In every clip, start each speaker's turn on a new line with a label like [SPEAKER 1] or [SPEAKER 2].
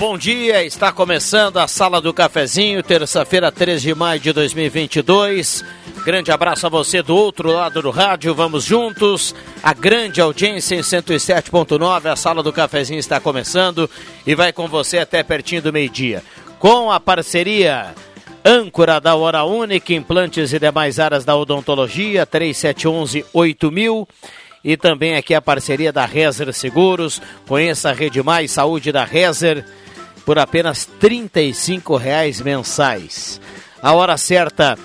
[SPEAKER 1] Bom dia. Está começando a Sala do Cafezinho, terça-feira, 3 de maio de 2022. Grande abraço a você do outro lado do rádio. Vamos juntos. A grande audiência em 107.9. A Sala do Cafezinho está começando e vai com você até pertinho do meio-dia. Com a parceria âncora da Hora Única, implantes e demais áreas da odontologia, 3711 8000 e também aqui a parceria da Rezer Seguros. Conheça a Rede Mais Saúde da Rezer por apenas R$ reais mensais. A hora certa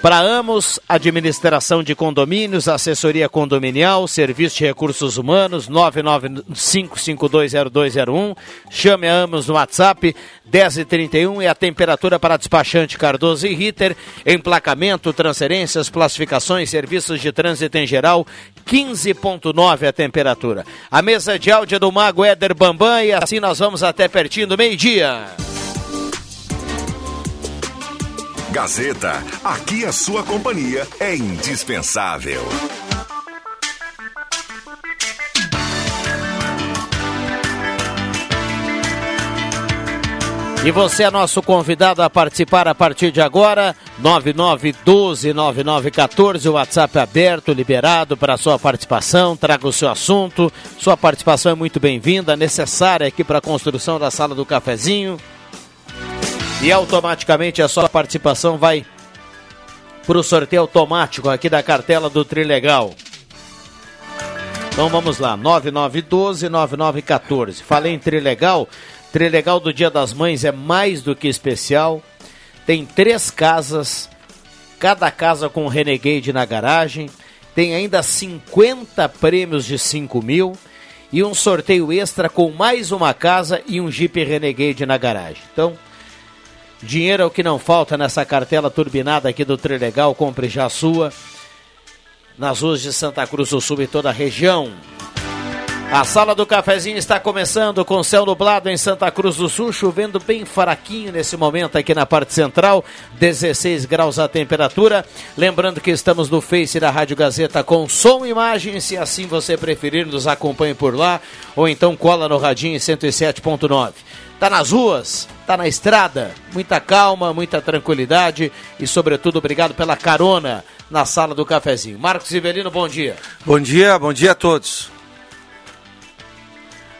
[SPEAKER 1] para Amos, administração de condomínios, assessoria condominial, serviço de recursos humanos, 995520201. Chame a Amos no WhatsApp 1031 e a temperatura para despachante Cardoso e Ritter, emplacamento, transferências, classificações, serviços de trânsito em geral, 15.9 a temperatura. A mesa de áudio é do Mago Éder Bambam e assim nós vamos até pertinho do meio-dia.
[SPEAKER 2] Gazeta, aqui a sua companhia é indispensável.
[SPEAKER 1] E você é nosso convidado a participar a partir de agora, 9912-9914, o WhatsApp aberto, liberado para sua participação, traga o seu assunto, sua participação é muito bem-vinda, necessária aqui para a construção da sala do cafezinho. E automaticamente a sua participação vai para o sorteio automático aqui da cartela do Trilegal. Então vamos lá, 9912-9914. Falei em Trilegal, Trilegal do Dia das Mães é mais do que especial. Tem três casas, cada casa com um Renegade na garagem. Tem ainda 50 prêmios de 5 mil e um sorteio extra com mais uma casa e um Jeep Renegade na garagem. Então, Dinheiro é o que não falta nessa cartela turbinada aqui do Trilegal. Compre já a sua. Nas ruas de Santa Cruz do Sul e toda a região. A sala do cafezinho está começando com céu nublado em Santa Cruz do Sul, chovendo bem fraquinho nesse momento aqui na parte central, 16 graus a temperatura. Lembrando que estamos no Face da Rádio Gazeta com som e imagem, se assim você preferir, nos acompanhe por lá ou então cola no radinho 107.9 tá nas ruas, tá na estrada, muita calma, muita tranquilidade e, sobretudo, obrigado pela carona na sala do cafezinho. Marcos Ivelino, bom dia.
[SPEAKER 3] Bom dia, bom dia a todos.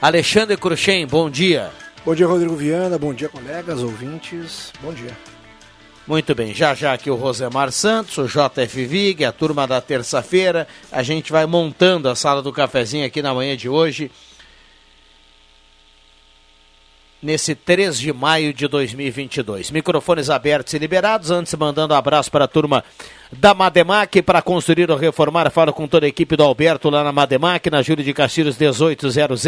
[SPEAKER 1] Alexandre Cruxem, bom dia.
[SPEAKER 4] Bom dia, Rodrigo Viana, bom dia, colegas, ouvintes, bom dia.
[SPEAKER 1] Muito bem, já já aqui o Rosemar Santos, o JF Vig, a turma da terça-feira. A gente vai montando a sala do cafezinho aqui na manhã de hoje nesse 3 de maio de 2022. Microfones abertos e liberados. Antes, mandando um abraço para a turma da Mademac para construir ou reformar. Fala com toda a equipe do Alberto lá na Mademac, na Júlio de Castilhos 1800.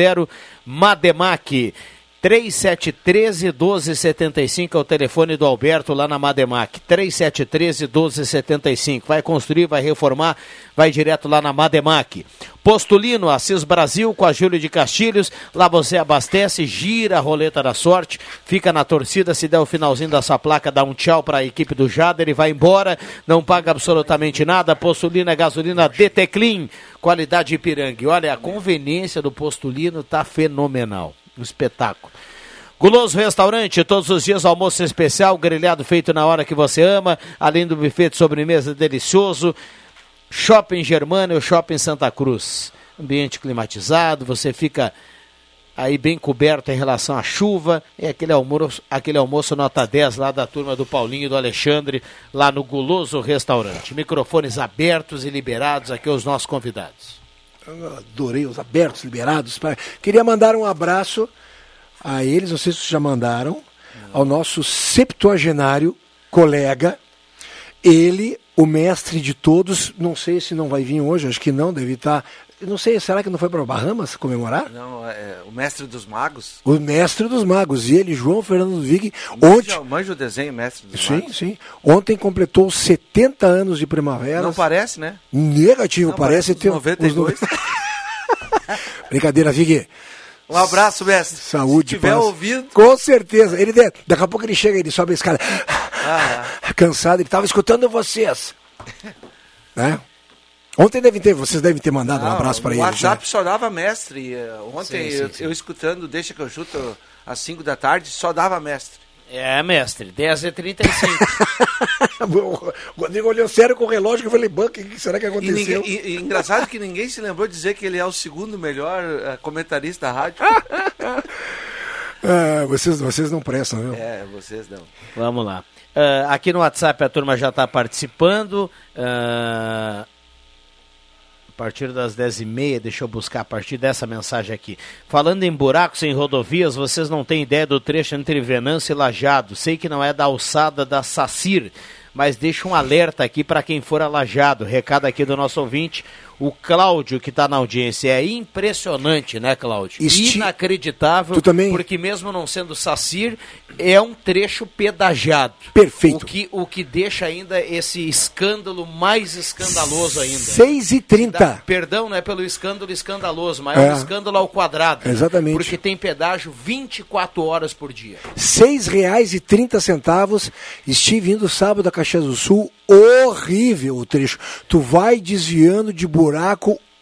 [SPEAKER 1] Mademac. 3713 1275 é o telefone do Alberto lá na Mademac. 3713 1275. Vai construir, vai reformar, vai direto lá na Mademac. Postulino, Assis Brasil com a Júlio de Castilhos. Lá você abastece, gira a roleta da sorte, fica na torcida. Se der o finalzinho dessa placa, dá um tchau para a equipe do Jader e vai embora. Não paga absolutamente nada. Postulino é gasolina DT Clean, qualidade Ipiranga. olha, a conveniência do Postulino tá fenomenal um espetáculo. Guloso Restaurante, todos os dias almoço especial, grelhado feito na hora que você ama, além do buffet de sobremesa delicioso. Shopping Germânia, Shopping Santa Cruz. Ambiente climatizado, você fica aí bem coberto em relação à chuva. É aquele almoço, aquele almoço nota 10 lá da turma do Paulinho e do Alexandre, lá no Guloso Restaurante. Microfones abertos e liberados aqui aos nossos convidados.
[SPEAKER 4] Adorei os abertos, liberados. Queria mandar um abraço a eles, não sei se vocês já mandaram, ao nosso septuagenário colega ele, o mestre de todos, não sei se não vai vir hoje, acho que não, deve estar. Não sei, será que não foi para Bahamas comemorar?
[SPEAKER 3] Não, é o mestre dos magos.
[SPEAKER 4] O mestre dos magos. E ele, João Fernando Vig,
[SPEAKER 3] ontem. Manja o desenho, mestre dos
[SPEAKER 4] sim,
[SPEAKER 3] magos.
[SPEAKER 4] Sim, sim. Ontem completou 70 anos de primavera.
[SPEAKER 3] Não parece, né?
[SPEAKER 4] Negativo,
[SPEAKER 3] não,
[SPEAKER 4] parece,
[SPEAKER 3] ter. 92.
[SPEAKER 4] Os... Brincadeira, Vig.
[SPEAKER 3] Um abraço, mestre.
[SPEAKER 4] Saúde,
[SPEAKER 3] Se tiver
[SPEAKER 4] paz.
[SPEAKER 3] ouvido.
[SPEAKER 4] Com certeza. Ele, daqui a pouco ele chega, ele sobe a escada. Ah, é. Cansado, ele estava escutando vocês. né? Ontem deve ter, vocês devem ter mandado
[SPEAKER 3] Não,
[SPEAKER 4] um abraço para ele.
[SPEAKER 3] O WhatsApp só dava mestre. Ontem
[SPEAKER 1] sim, sim,
[SPEAKER 3] eu,
[SPEAKER 1] sim.
[SPEAKER 3] eu, escutando, deixa que eu chuto às 5 da tarde, só dava mestre.
[SPEAKER 1] É, mestre, 10h35.
[SPEAKER 4] o Rodrigo olhou sério com o relógio e eu falei, o que será que aconteceu?
[SPEAKER 3] E, ninguém, e, e, engraçado que ninguém se lembrou de dizer que ele é o segundo melhor uh, comentarista da rádio.
[SPEAKER 4] ah, vocês, vocês não prestam, viu?
[SPEAKER 3] É, vocês não.
[SPEAKER 1] Vamos lá. Uh, aqui no WhatsApp a turma já está participando. Uh, partir das 10h30, deixa eu buscar a partir dessa mensagem aqui. Falando em buracos em rodovias, vocês não têm ideia do trecho entre Venâncio e Lajado. Sei que não é da alçada da Sacir, mas deixa um alerta aqui para quem for alajado. Recado aqui do nosso ouvinte, o Cláudio, que está na audiência. É impressionante, né, Cláudio?
[SPEAKER 4] Esti...
[SPEAKER 1] Inacreditável,
[SPEAKER 4] tu também...
[SPEAKER 1] porque mesmo não sendo Sacir, é um trecho pedajado.
[SPEAKER 4] Perfeito.
[SPEAKER 1] O que, o que deixa ainda esse escândalo mais escandaloso ainda.
[SPEAKER 4] 6 e 30
[SPEAKER 1] Dá, Perdão, não é pelo escândalo escandaloso, mas é, é um escândalo ao quadrado.
[SPEAKER 4] Exatamente.
[SPEAKER 1] Porque tem pedágio 24 horas por dia.
[SPEAKER 4] R$ 6,30. Estive indo sábado a Caxias do Sul, horrível o trecho. Tu vai desviando de buraco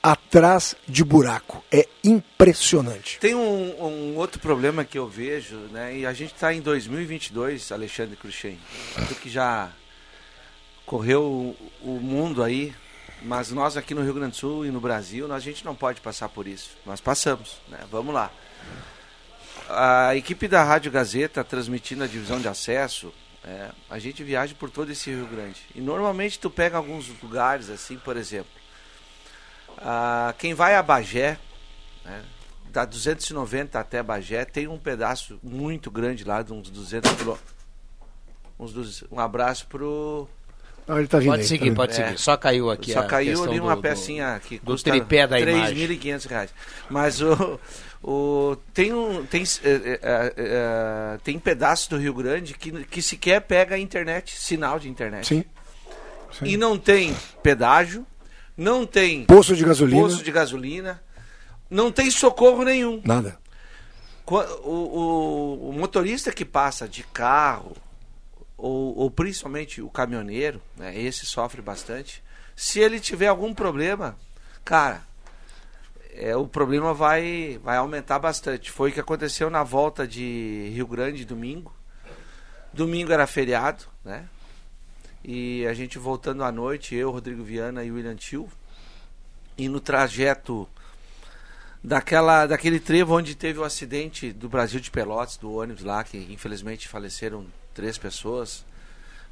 [SPEAKER 4] atrás de buraco. É impressionante.
[SPEAKER 3] Tem um, um, outro problema que eu vejo, né? E a gente está em 2022, Alexandre Cruxem, do que já correu o, o, mundo aí, mas nós aqui no Rio Grande do Sul e no Brasil, nós, a gente não pode passar por isso. Nós passamos, né? Vamos lá. A equipe da Rádio Gazeta transmitindo a divisão de acesso, é, a gente viaja por todo esse Rio Grande. E normalmente tu pega alguns lugares assim, por exemplo. Ah, quem vai a Bagé, né, da 290 até Bagé, tem um pedaço muito grande lá, de uns 200 quilômetros. Um abraço pro.
[SPEAKER 4] Não, ele tá vindo
[SPEAKER 1] pode
[SPEAKER 4] aí,
[SPEAKER 1] seguir,
[SPEAKER 4] tá
[SPEAKER 1] pode seguir. Só caiu aqui
[SPEAKER 3] Só caiu ali uma
[SPEAKER 1] do,
[SPEAKER 3] pecinha
[SPEAKER 1] do,
[SPEAKER 3] que
[SPEAKER 1] do
[SPEAKER 3] custa
[SPEAKER 1] tripé da
[SPEAKER 3] 3.500 reais. Mas o, o, tem, um, tem, é, é, é, tem pedaços do Rio Grande que, que sequer pega internet, sinal de internet.
[SPEAKER 4] Sim. Sim.
[SPEAKER 3] E não tem pedágio, não tem
[SPEAKER 4] poço de gasolina,
[SPEAKER 3] poço de gasolina não tem socorro nenhum.
[SPEAKER 4] Nada.
[SPEAKER 3] O, o, o motorista que passa de carro, ou, ou, principalmente o caminhoneiro, né, esse sofre bastante. Se ele tiver algum problema, cara, é, o problema vai, vai aumentar bastante. Foi o que aconteceu na volta de Rio Grande domingo. Domingo era feriado, né? E a gente voltando à noite, eu, Rodrigo Viana e William Tio, e no trajeto daquela, daquele trevo onde teve o acidente do Brasil de Pelotas, do ônibus lá, que infelizmente faleceram três pessoas.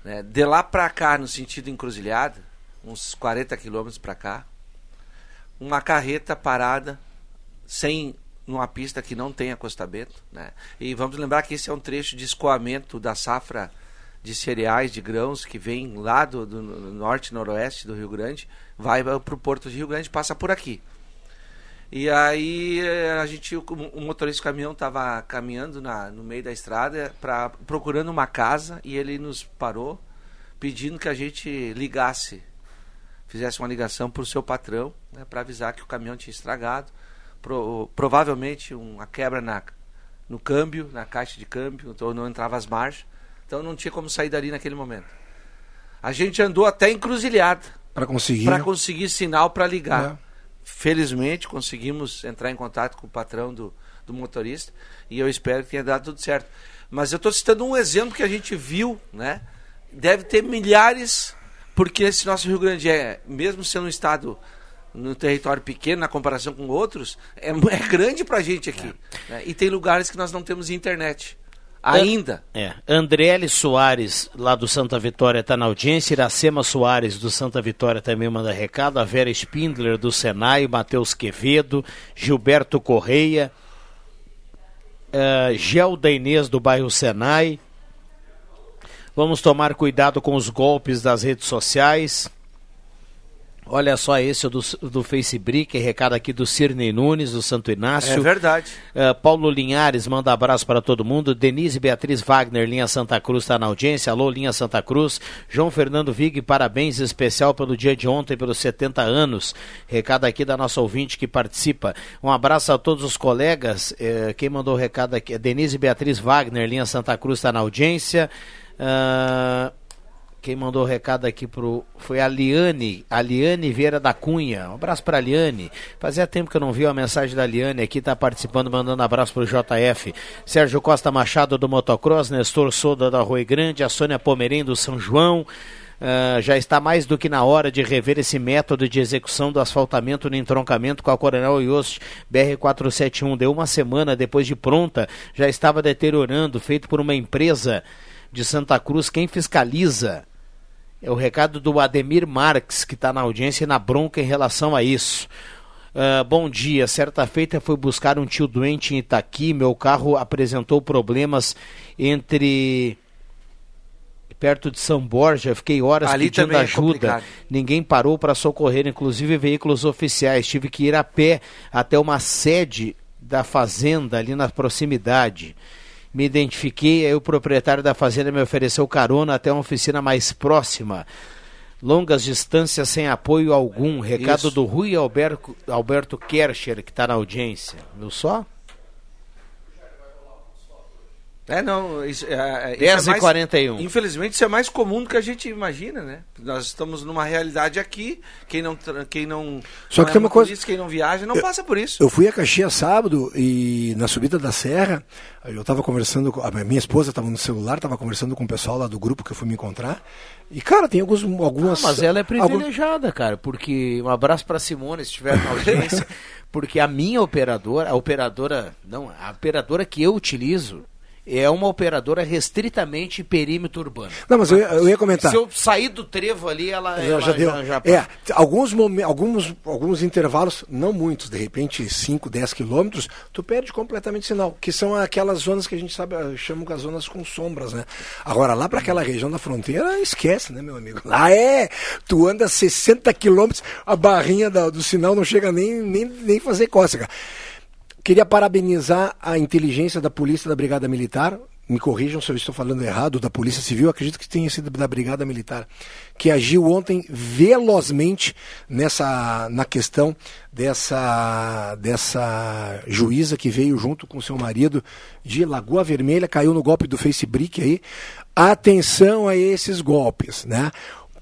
[SPEAKER 3] Né? De lá para cá, no sentido encruzilhada, uns 40 quilômetros para cá, uma carreta parada, sem numa pista que não tem acostamento. Né? E vamos lembrar que esse é um trecho de escoamento da safra de cereais, de grãos, que vem lá do, do norte noroeste do Rio Grande, vai para o porto de Rio Grande, passa por aqui. E aí a gente, o, o motorista do caminhão estava caminhando na, no meio da estrada pra, procurando uma casa e ele nos parou pedindo que a gente ligasse, fizesse uma ligação para o seu patrão, né, para avisar que o caminhão tinha estragado, pro, provavelmente uma quebra na, no câmbio, na caixa de câmbio, então não entrava as marchas, então não tinha como sair dali naquele momento. A gente andou até encruzilhada
[SPEAKER 4] para conseguir
[SPEAKER 3] para conseguir sinal para ligar. É. Felizmente conseguimos entrar em contato com o patrão do, do motorista e eu espero que tenha dado tudo certo. Mas eu estou citando um exemplo que a gente viu, né? Deve ter milhares, porque esse nosso Rio Grande é, mesmo sendo um estado no território pequeno na comparação com outros, é, é grande para a gente aqui. É. Né? E tem lugares que nós não temos internet. Ainda.
[SPEAKER 1] É. Andriele Soares, lá do Santa Vitória, está na audiência. Iracema Soares, do Santa Vitória, também manda recado. A Vera Spindler, do Senai. Matheus Quevedo. Gilberto Correia. Uh, Gelda Inês, do bairro Senai. Vamos tomar cuidado com os golpes das redes sociais. Olha só esse do, do Facebook, recado aqui do Cirne Nunes, do Santo Inácio.
[SPEAKER 3] É verdade.
[SPEAKER 1] Uh, Paulo Linhares manda abraço para todo mundo. Denise Beatriz Wagner, linha Santa Cruz, está na audiência. Alô, linha Santa Cruz. João Fernando Vig, parabéns especial pelo dia de ontem, pelos 70 anos. Recado aqui da nossa ouvinte que participa. Um abraço a todos os colegas. Uh, quem mandou o recado aqui? Denise Beatriz Wagner, linha Santa Cruz, está na audiência. Uh, quem mandou o recado aqui pro foi a Liane, a Liane Vieira da Cunha. Um abraço para a Liane. Fazia tempo que eu não vi a mensagem da Liane aqui, tá participando, mandando abraço pro JF. Sérgio Costa Machado do Motocross, Nestor Soda da Rui Grande, a Sônia Pomerim do São João. Uh, já está mais do que na hora de rever esse método de execução do asfaltamento no entroncamento com a Coronel Yost BR-471. Deu uma semana depois de pronta, já estava deteriorando, feito por uma empresa de Santa Cruz. Quem fiscaliza é o recado do Ademir Marques, que está na audiência e na bronca em relação a isso. Uh, bom dia. Certa feita fui buscar um tio doente em Itaqui. Meu carro apresentou problemas entre perto de São Borja. Fiquei horas
[SPEAKER 3] Ali
[SPEAKER 1] pedindo
[SPEAKER 3] é
[SPEAKER 1] ajuda.
[SPEAKER 3] complicado.
[SPEAKER 1] Ninguém parou para socorrer, inclusive veículos oficiais. Tive que ir a pé até uma sede da fazenda ali na proximidade. Me identifiquei, aí o proprietário da fazenda me ofereceu carona até uma oficina mais próxima. Longas distâncias sem apoio algum. Recado
[SPEAKER 3] Isso.
[SPEAKER 1] do Rui Alberto, Alberto Kercher, que está na audiência. Viu só?
[SPEAKER 3] É, não, isso, é, é, isso
[SPEAKER 1] 10
[SPEAKER 3] é
[SPEAKER 1] e
[SPEAKER 3] mais-
[SPEAKER 1] 41.
[SPEAKER 3] Infelizmente, isso é mais comum do que a gente imagina, né? Nós estamos numa realidade aqui, quem não, quem não,
[SPEAKER 4] Só
[SPEAKER 3] não
[SPEAKER 4] que tem uma coisa-
[SPEAKER 3] motorista, quem não viaja, não passa por isso.
[SPEAKER 4] Eu fui a Caxias sábado e na subida da serra, eu estava conversando com a minha esposa estava no celular, estava conversando com o pessoal lá do grupo que eu fui me encontrar. E cara, tem alguns algumas
[SPEAKER 1] Ah, mas ela é
[SPEAKER 4] algum-
[SPEAKER 1] privilegiada, cara, porque um abraço para Simone, se estiver na audiência, porque a minha operadora, a operadora, não, a operadora que eu utilizo é uma operadora restritamente perímetro urbano.
[SPEAKER 4] Não, mas eu, ia- eu ia comentar.
[SPEAKER 1] Se eu sair do trevo ali, ela,
[SPEAKER 4] Já,
[SPEAKER 1] ela
[SPEAKER 4] já deu.
[SPEAKER 1] já-
[SPEAKER 4] é, t- alguns, momen- alguns, alguns intervalos, não muitos, de repente 5, 10 quilômetros, tu perde completamente sinal, que são aquelas zonas que a gente sabe, eh, chama as zonas com sombras, né? Agora, lá para aquela região da fronteira, esquece, né, meu amigo? Lá é, tu anda 60 quilômetros, a barrinha da- do sinal não chega nem, nem, nem fazer cócega. Queria parabenizar a inteligência da polícia da Brigada Militar. Me corrijam se eu estou falando errado, da Polícia Civil, acredito que tenha sido da Brigada Militar, que agiu ontem velozmente nessa na questão dessa dessa juíza que veio junto com seu marido de Lagoa Vermelha, caiu no golpe do Facebook aí. Atenção a esses golpes, né?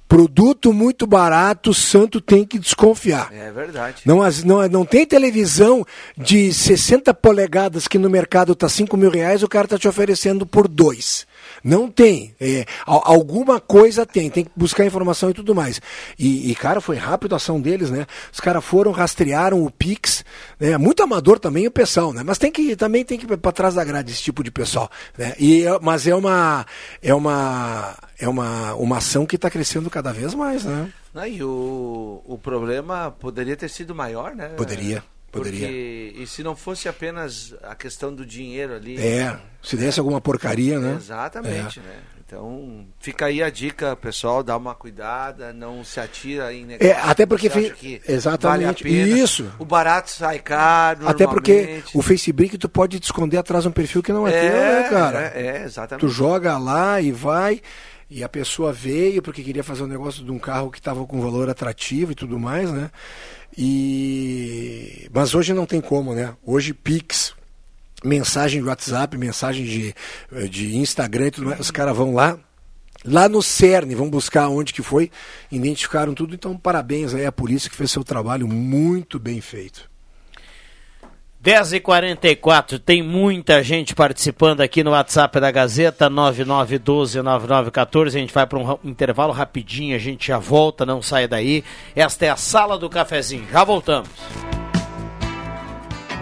[SPEAKER 4] Produto muito barato, o santo tem que desconfiar.
[SPEAKER 3] É verdade.
[SPEAKER 4] Não, não, não tem televisão de 60 polegadas que no mercado tá 5 mil reais, o cara tá te oferecendo por dois. Não tem. É, al- alguma coisa tem, tem que buscar informação e tudo mais. E, e, cara, foi rápido a ação deles, né? Os caras foram, rastrearam o Pix, né? Muito amador também o pessoal, né? Mas tem que, também tem que ir para trás da grade esse tipo de pessoal, né? E, é- mas é uma, é uma, é uma, uma ação que está crescendo cada vez mais, né?
[SPEAKER 3] Não, e o, o problema poderia ter sido maior, né?
[SPEAKER 4] Poderia, poderia.
[SPEAKER 3] Porque, e se não fosse apenas a questão do dinheiro ali.
[SPEAKER 4] É, se desse alguma porcaria, né?
[SPEAKER 3] Exatamente, né? Então, fica aí a dica, pessoal, dá uma cuidada, não se atira em negócio.
[SPEAKER 4] É, até porque fe- exatamente,
[SPEAKER 3] vale a pena.
[SPEAKER 4] isso.
[SPEAKER 3] O barato sai caro,
[SPEAKER 4] Até porque o Facebook tu pode te esconder atrás de um perfil que não é, teu, né, cara?
[SPEAKER 3] É, é, exatamente.
[SPEAKER 4] Tu joga lá e vai, e a pessoa veio porque queria fazer um negócio de um carro que estava com valor atrativo e tudo mais, né? E mas hoje não tem como, né? Hoje Pix, mensagem de WhatsApp, mensagem de, de Instagram tudo mais, os caras vão lá lá no CERN, vão buscar onde que foi, identificaram tudo, então parabéns aí à polícia que fez seu trabalho muito bem feito.
[SPEAKER 1] 10h44, tem muita gente participando aqui no WhatsApp da Gazeta, 9912-9914. A gente vai para um intervalo rapidinho, a gente já volta, não saia daí. Esta é a sala do cafezinho, já voltamos.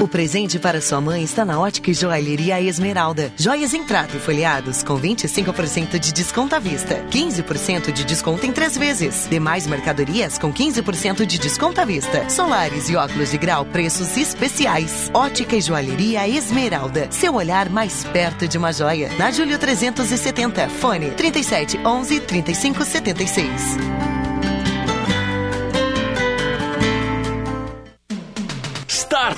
[SPEAKER 5] O presente para sua mãe está na Ótica e Joalheria Esmeralda. Joias em prata e folheados com 25% de desconto à vista, 15% de desconto em três vezes. Demais mercadorias com 15% de desconto à vista. Solares e óculos de grau, preços especiais. Ótica e Joalheria Esmeralda. Seu olhar mais perto de uma joia. Na Júlio 370, fone 37 11 35 76.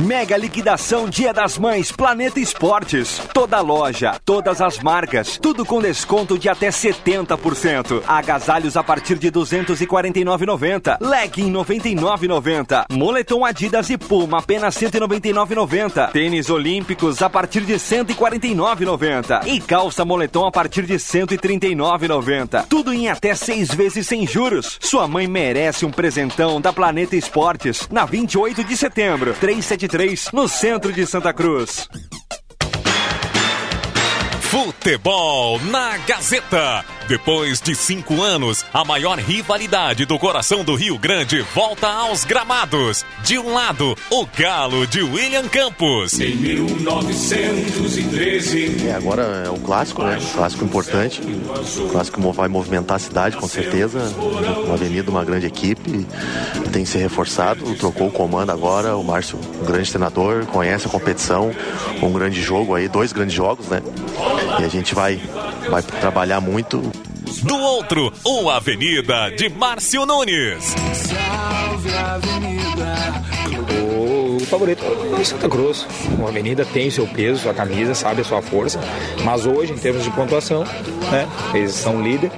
[SPEAKER 6] Mega liquidação Dia das Mães Planeta Esportes. Toda loja, todas as marcas, tudo com desconto de até 70%. Agasalhos a partir de 249,90. Legging 99,90. Moletom Adidas e Puma apenas 199,90. Tênis Olímpicos a partir de 149,90. E calça moletom a partir de 139,90. Tudo em até seis vezes sem juros. Sua mãe merece um presentão da Planeta Esportes na 28 de setembro. 373 no centro de Santa Cruz.
[SPEAKER 2] Futebol na Gazeta. Depois de cinco anos, a maior rivalidade do coração do Rio Grande volta aos gramados. De um lado, o Galo de William Campos.
[SPEAKER 7] Em 1913.
[SPEAKER 8] É, agora é um clássico, né? Um clássico importante. Um clássico que vai movimentar a cidade, com certeza. Uma avenida, uma grande equipe. Tem que ser reforçado. Trocou o comando agora. O Márcio, um grande treinador, conhece a competição. Um grande jogo aí, dois grandes jogos, né? E a gente vai, vai trabalhar muito.
[SPEAKER 2] Do outro, o Avenida de Márcio Nunes.
[SPEAKER 9] Salve Avenida. O favorito é Santa Cruz. A Avenida tem seu peso, sua camisa, sabe a sua força. Mas hoje, em termos de pontuação, né, eles são líder,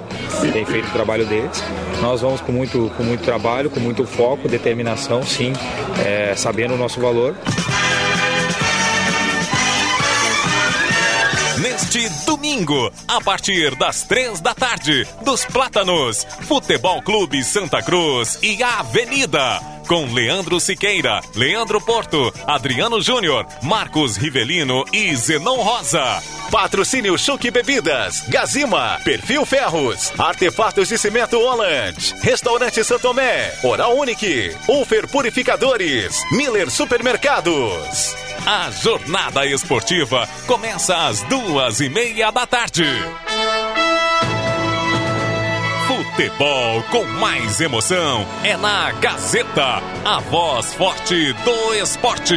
[SPEAKER 9] têm feito o trabalho deles. Nós vamos com muito, com muito trabalho, com muito foco, determinação, sim, é, sabendo o nosso valor.
[SPEAKER 2] Neste domingo, a partir das três da tarde, dos Plátanos, Futebol Clube Santa Cruz e Avenida. Com Leandro Siqueira, Leandro Porto, Adriano Júnior, Marcos Rivelino e Zenon Rosa.
[SPEAKER 10] Patrocínio Chuque Bebidas, Gazima, Perfil Ferros, Artefatos de Cimento Holland, Restaurante Santomé, Oral Unique, Ufer Purificadores, Miller Supermercados.
[SPEAKER 2] A jornada esportiva começa às duas e meia da tarde. Futebol com mais emoção é na Gazeta, a voz forte do esporte.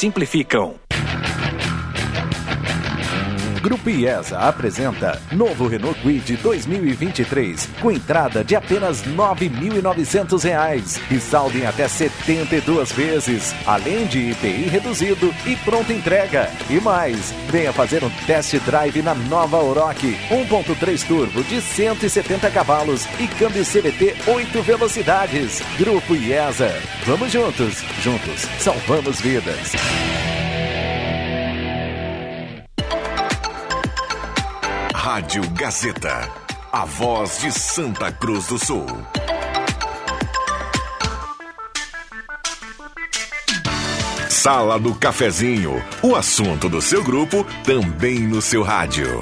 [SPEAKER 11] simplificam.
[SPEAKER 12] Grupo IESA apresenta novo Renault Kwid 2023 com entrada de apenas R$ 9.900 e saldo em até 72 vezes, além de IPI reduzido e pronta entrega. E mais, venha fazer um test drive na nova Oroch 1.3 turbo de 170 cavalos e câmbio CVT 8 velocidades. Grupo IESA. Vamos juntos, juntos salvamos vidas.
[SPEAKER 13] Rádio Gazeta, a voz de Santa Cruz do Sul. Sala do Cafezinho, o assunto do seu grupo também no seu rádio.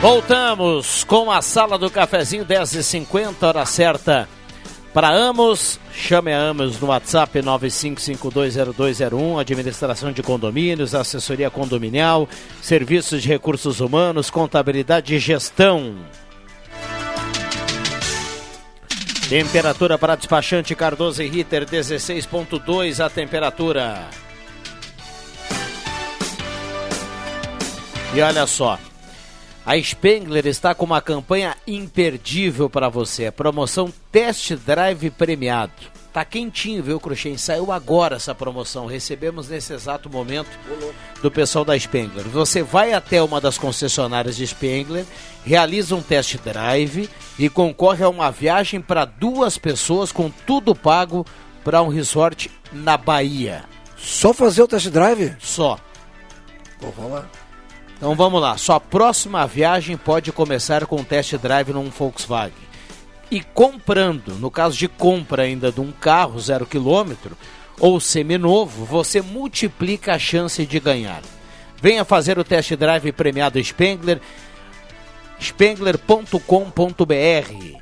[SPEAKER 1] Voltamos com a Sala do Cafezinho, 10h50, hora certa. Para Amos, chame a Amos no WhatsApp 95520201, administração de condomínios, assessoria condominial, serviços de recursos humanos, contabilidade e gestão. Temperatura para despachante Cardoso e Ritter 16.2 a temperatura. E olha só, a Spengler está com uma campanha imperdível para você. Promoção Test Drive Premiado. Tá quentinho, viu, Cruxem? Saiu agora essa promoção. Recebemos nesse exato momento do pessoal da Spengler. Você vai até uma das concessionárias de Spengler, realiza um test drive e concorre a uma viagem para duas pessoas com tudo pago para um resort na Bahia.
[SPEAKER 4] Só fazer o test drive?
[SPEAKER 1] Só.
[SPEAKER 4] Vou falar.
[SPEAKER 1] Então vamos lá, sua próxima viagem pode começar com um test drive num Volkswagen. E comprando, no caso de compra ainda de um carro zero quilômetro ou seminovo, você multiplica a chance de ganhar. Venha fazer o test drive premiado Spengler, spengler.com.br.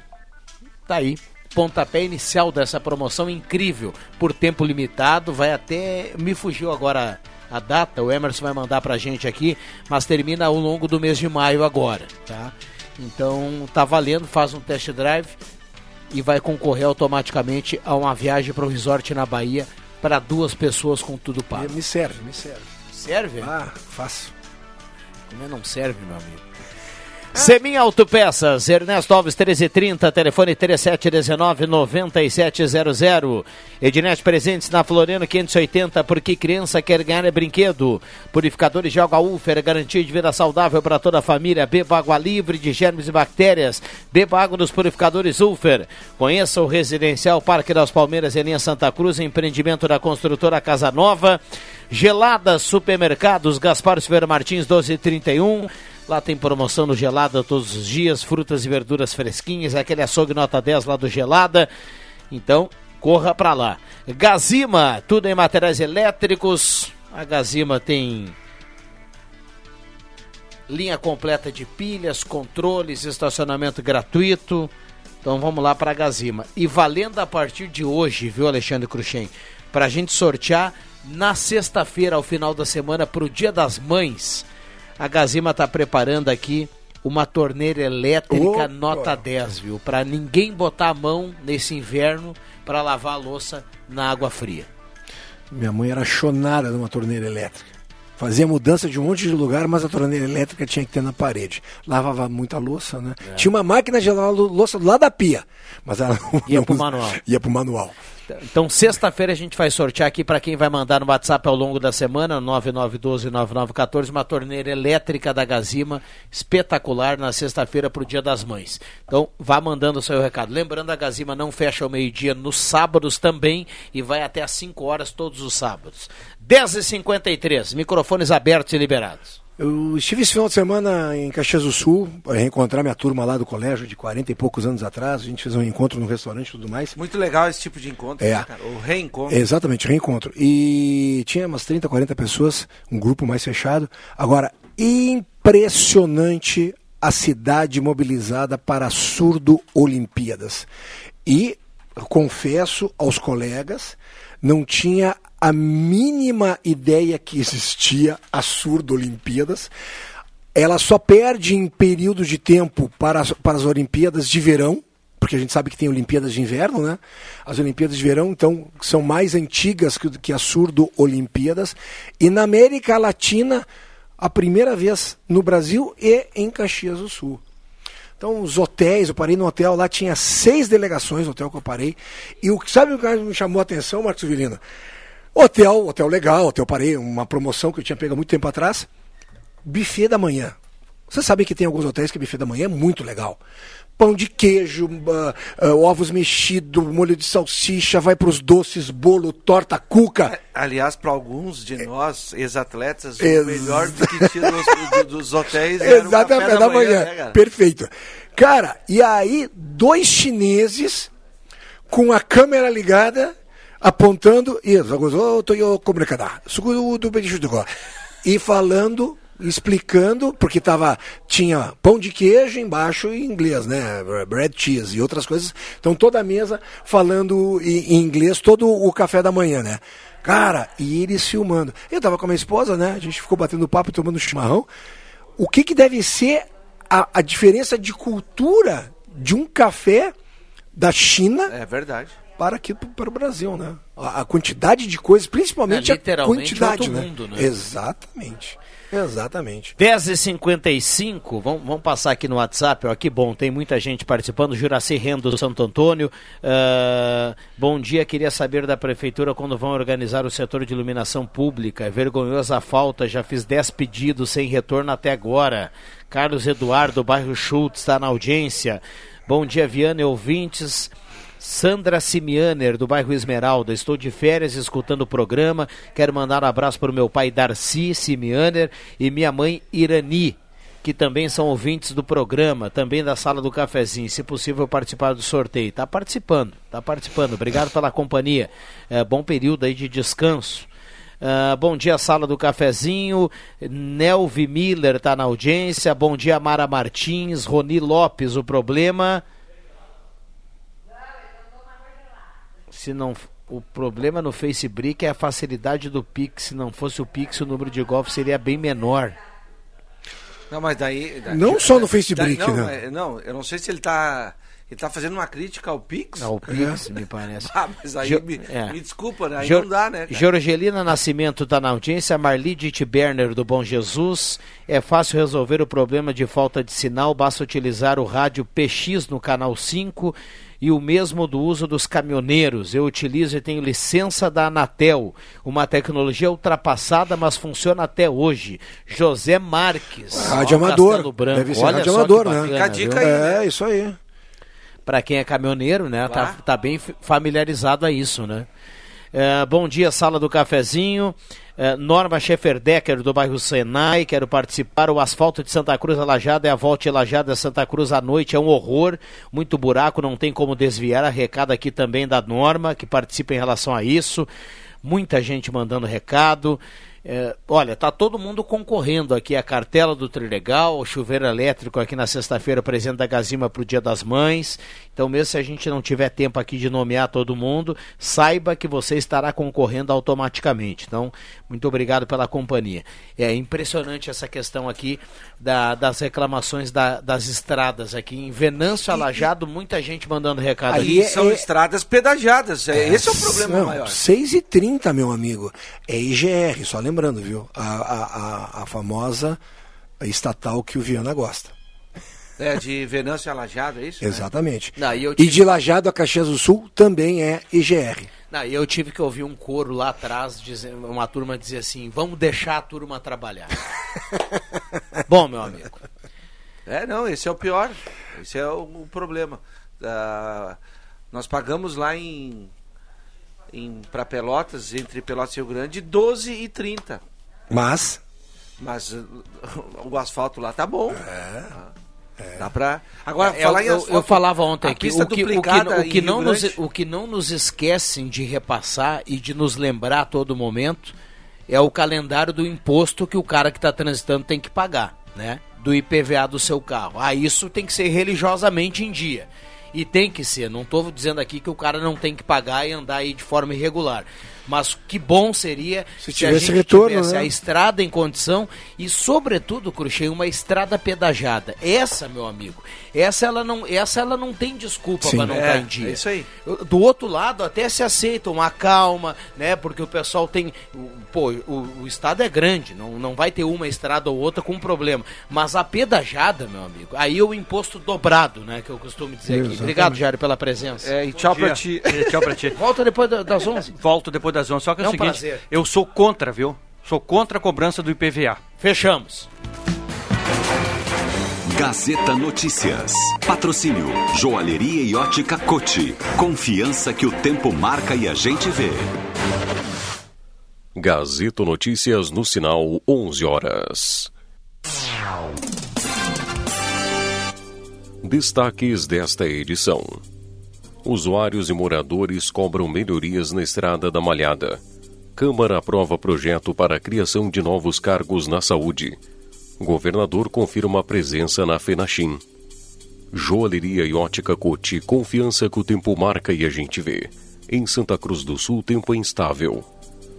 [SPEAKER 1] Tá aí, pontapé inicial dessa promoção incrível, por tempo limitado, vai até me fugiu agora a data, o Emerson vai mandar pra gente aqui, mas termina ao longo do mês de maio agora, tá? Então tá valendo, faz um test drive e vai concorrer automaticamente a uma viagem para o resort na Bahia para duas pessoas com tudo pago.
[SPEAKER 4] Me serve, me serve.
[SPEAKER 1] Serve?
[SPEAKER 4] Ah, fácil.
[SPEAKER 1] Como é não serve, meu amigo? Semin Autopeças, Ernesto Alves 1330, telefone 3719-9700. Ednet Presentes na Floriano 580, porque criança quer ganhar é brinquedo. Purificadores de água Ufer, garantia de vida saudável para toda a família. Beba água livre de germes e bactérias. Beba água dos purificadores Ufer. Conheça o Residencial Parque das Palmeiras em linha Santa Cruz, empreendimento da construtora Casa Nova. Gelada Supermercados, Gaspar Silveira Martins 1231. Lá tem promoção no Gelada todos os dias, frutas e verduras fresquinhas, aquele açougue nota 10 lá do Gelada. Então, corra para lá. Gazima, tudo em materiais elétricos. A Gazima tem linha completa de pilhas, controles, estacionamento gratuito. Então vamos lá para a Gazima. E valendo a partir de hoje, viu, Alexandre Cruxem? Para a gente sortear na sexta-feira, ao final da semana, para o Dia das Mães a Gazima está preparando aqui uma torneira elétrica
[SPEAKER 4] Opa.
[SPEAKER 1] nota 10, viu? Para ninguém botar a mão nesse inverno para lavar a louça na água fria.
[SPEAKER 4] Minha mãe era chonada numa torneira elétrica. Fazia mudança de um monte de lugar, mas a torneira elétrica tinha que ter na parede. Lavava muita louça, né?
[SPEAKER 1] É.
[SPEAKER 4] Tinha uma máquina de lavar louça lado da pia, mas ela não-
[SPEAKER 1] Ia
[SPEAKER 4] não-
[SPEAKER 1] pro manual.
[SPEAKER 4] Ia pro manual.
[SPEAKER 1] Então, sexta-feira a gente vai sortear aqui para quem vai mandar no WhatsApp ao longo da semana, 9912-9914, uma torneira elétrica da Gazima, espetacular, na sexta-feira para o Dia das Mães. Então, vá mandando o seu recado. Lembrando, a Gazima não fecha ao meio-dia nos sábados também e vai até às 5 horas todos os sábados. 10h53, microfones abertos e liberados.
[SPEAKER 4] Eu estive esse final de semana em Caxias do Sul, para reencontrar minha turma lá do colégio de 40 e poucos anos atrás. A gente fez um encontro no restaurante e tudo mais.
[SPEAKER 3] Muito legal esse tipo de encontro,
[SPEAKER 4] É.
[SPEAKER 3] né, cara? O reencontro.
[SPEAKER 4] Exatamente, reencontro. E tinha umas 30, 40 pessoas, um grupo mais fechado. Agora, impressionante a cidade mobilizada para a Surdo Olimpíadas. E confesso aos colegas, não tinha a mínima ideia que existia a Surdo Olimpíadas. Ela só perde em período de tempo para as, para as Olimpíadas de verão, porque a gente sabe que tem Olimpíadas de Inverno, né? As Olimpíadas de Verão, então, são mais antigas que, que as Surdo-Olimpíadas. E na América Latina, a primeira vez no Brasil e em Caxias do Sul. Então, os hotéis, eu parei no hotel, lá tinha seis delegações, o hotel que eu parei. E o sabe o que me chamou a atenção, Marcos Vilina? Hotel, hotel legal, hotel parei, uma promoção que eu tinha pego há muito tempo atrás. Buffet da manhã. Você sabe que tem alguns hotéis que buffet da manhã é muito legal pão de queijo, uh, uh, ovos mexidos, molho de salsicha, vai para os doces, bolo, torta, cuca.
[SPEAKER 3] Aliás, para alguns de nós, ex-atletas, o melhor do que tinha dos, dos hotéis
[SPEAKER 4] era Exatamente, o café da, manhã. manhã. Né, Perfeito. Cara, e aí, dois chineses com a câmera ligada, apontando, e falando explicando, porque tava, tinha pão de queijo embaixo em inglês, né? Bread cheese e outras coisas. Então toda a mesa falando em, em inglês, todo o café da manhã, né? Cara, e eles filmando. Eu tava com a minha esposa, né? A gente ficou batendo papo e tomando chimarrão. O que, que deve ser a, a diferença de cultura de um café da China?
[SPEAKER 3] É verdade
[SPEAKER 4] para aqui para o Brasil, né? A, a, quantidade de coisas, principalmente é, a quantidade, né? Mundo, né? Exatamente. Exatamente.
[SPEAKER 1] 10h55, vamos, vamos passar aqui no WhatsApp, ó, que bom, tem muita gente participando, Juraci Rendo do Santo Antônio, uh, bom dia, queria saber da Prefeitura quando vão organizar o setor de iluminação pública, é vergonhosa a falta, já fiz 10 pedidos sem retorno até agora, Carlos Eduardo, bairro Schultz, está na audiência, bom dia Viana e ouvintes, Sandra Simianer, do bairro Esmeralda. Estou de férias escutando o programa. Quero mandar um abraço para o meu pai Darcy Simianer e minha mãe Irani, que também são ouvintes do programa, também da sala do cafezinho. Se possível, participar do sorteio. Está participando, está participando. Obrigado pela companhia. É, bom período aí de descanso. Uh, bom dia, sala do cafezinho. Nelvi Miller está na audiência. Bom dia, Mara Martins. Roni Lopes, o problema. Se não o problema no Facebook é a facilidade do Pix. Se não fosse o Pix, o número de golpes seria bem menor.
[SPEAKER 3] Não, mas daí. daí
[SPEAKER 4] não só no Facebook,
[SPEAKER 3] daí, não,
[SPEAKER 4] né?
[SPEAKER 3] Não, eu não sei se ele está ele tá fazendo uma crítica ao Pix?
[SPEAKER 1] Ao Pix, é. me parece.
[SPEAKER 3] Ah, mas aí jo, me, é. me, desculpa, né? Aí jo, não dá, né?
[SPEAKER 1] Cara? Jorgelina Nascimento está na audiência, Marli Berner do Bom Jesus. É fácil resolver o problema de falta de sinal, basta utilizar o rádio PX no canal 5 e o mesmo do uso dos caminhoneiros. Eu utilizo e tenho licença da Anatel, uma tecnologia ultrapassada, mas funciona até hoje. José Marques.
[SPEAKER 4] Rádio Amador. Branco. Deve ser Olha rádio Amador, né? Fica a
[SPEAKER 3] dica aí. É,
[SPEAKER 4] né? isso aí.
[SPEAKER 1] Para quem é caminhoneiro, né? Tá, tá bem familiarizado a isso, né? É, bom dia, sala do cafezinho. É, Norma Schefferdecker, do bairro Senai, quero participar. O asfalto de Santa Cruz Alajada é a volta Alajada Santa Cruz à noite, é um horror. Muito buraco, não tem como desviar. A recado aqui também da Norma, que participa em relação a isso. Muita gente mandando recado. É, olha, tá todo mundo concorrendo aqui a cartela do Trilegal, o chuveiro elétrico aqui na sexta-feira, presente da Gazima para o Dia das Mães. Então, mesmo se a gente não tiver tempo aqui de nomear todo mundo, saiba que você estará concorrendo automaticamente. Então, muito obrigado pela companhia. É impressionante essa questão aqui da, das reclamações da, das estradas aqui. Em Venâncio Alajado, muita gente mandando recado
[SPEAKER 3] ali. É, são é, estradas pedagiadas. É, esse é o problema não, maior.
[SPEAKER 4] 6h30, meu amigo. É IGR, só lembra lembrando, viu? A, a, a, a famosa estatal que o Viana gosta.
[SPEAKER 3] É, de Venâncio a Lajado, é isso?
[SPEAKER 4] Exatamente. Não, e, tive... e, de Lajado a Caxias do Sul também é IGR.
[SPEAKER 1] Não, e eu tive que ouvir um coro lá atrás, dizendo, uma turma dizer assim, vamos deixar a turma trabalhar. Bom, meu amigo.
[SPEAKER 3] É, não, esse é o pior. Esse é o, o problema. Uh, nós pagamos lá em para Pelotas, entre Pelotas e Rio Grande, 12 e 30.
[SPEAKER 4] Mas?
[SPEAKER 3] Mas uh, o asfalto lá tá bom.
[SPEAKER 4] É.
[SPEAKER 3] É. Dá pra... Agora,
[SPEAKER 1] é, falar eu, eu, falava ontem aqui, o que, o, que, o, que não nos, o que não nos esquecem de repassar e de nos lembrar a todo momento é o calendário do imposto que o cara que está transitando tem que pagar, né? Do IPVA do seu carro. Ah, isso tem que ser religiosamente em dia. E tem que ser, não estou dizendo aqui que o cara não tem que pagar e andar aí de forma irregular. Mas que bom seria
[SPEAKER 4] se,
[SPEAKER 1] tivesse
[SPEAKER 4] a gente retorno,
[SPEAKER 1] tivesse
[SPEAKER 4] né?
[SPEAKER 1] a estrada em condição e, sobretudo, Cruxem, uma estrada pedajada. Essa, meu amigo, essa ela não, essa ela não tem desculpa para não
[SPEAKER 3] É,
[SPEAKER 1] estar em dia.
[SPEAKER 3] é isso aí.
[SPEAKER 1] Do outro lado, até se aceita uma calma, né? Porque o pessoal tem. o- Pô, o, o estado é grande, não, não vai ter uma estrada ou outra com problema. Mas a pedajada, meu amigo, aí é o imposto dobrado, né? Que eu costumo dizer aqui.
[SPEAKER 14] Exatamente.
[SPEAKER 1] Obrigado, Jário, pela presença.
[SPEAKER 14] É, e tchau pra ti. Tchau pra ti.
[SPEAKER 1] Volta depois da- das 11.
[SPEAKER 14] Volto depois das 11. Só que é,
[SPEAKER 1] É
[SPEAKER 14] o seguinte,
[SPEAKER 1] prazer.
[SPEAKER 14] eu sou contra, viu? Sou contra a cobrança do IPVA.
[SPEAKER 1] Fechamos.
[SPEAKER 15] Gazeta Notícias. Patrocínio Joalheria e Ótica Cote. Confiança que o tempo marca e a gente vê.
[SPEAKER 16] Gazeta Notícias no sinal 11 horas. Destaques desta edição: Usuários e moradores cobram melhorias na estrada da Malhada. Câmara aprova projeto para a criação de novos cargos na saúde. Governador confirma a presença na FENACHIM. Joalheria e ótica Cote, confiança que o tempo marca e a gente vê. Em Santa Cruz do Sul, tempo é instável.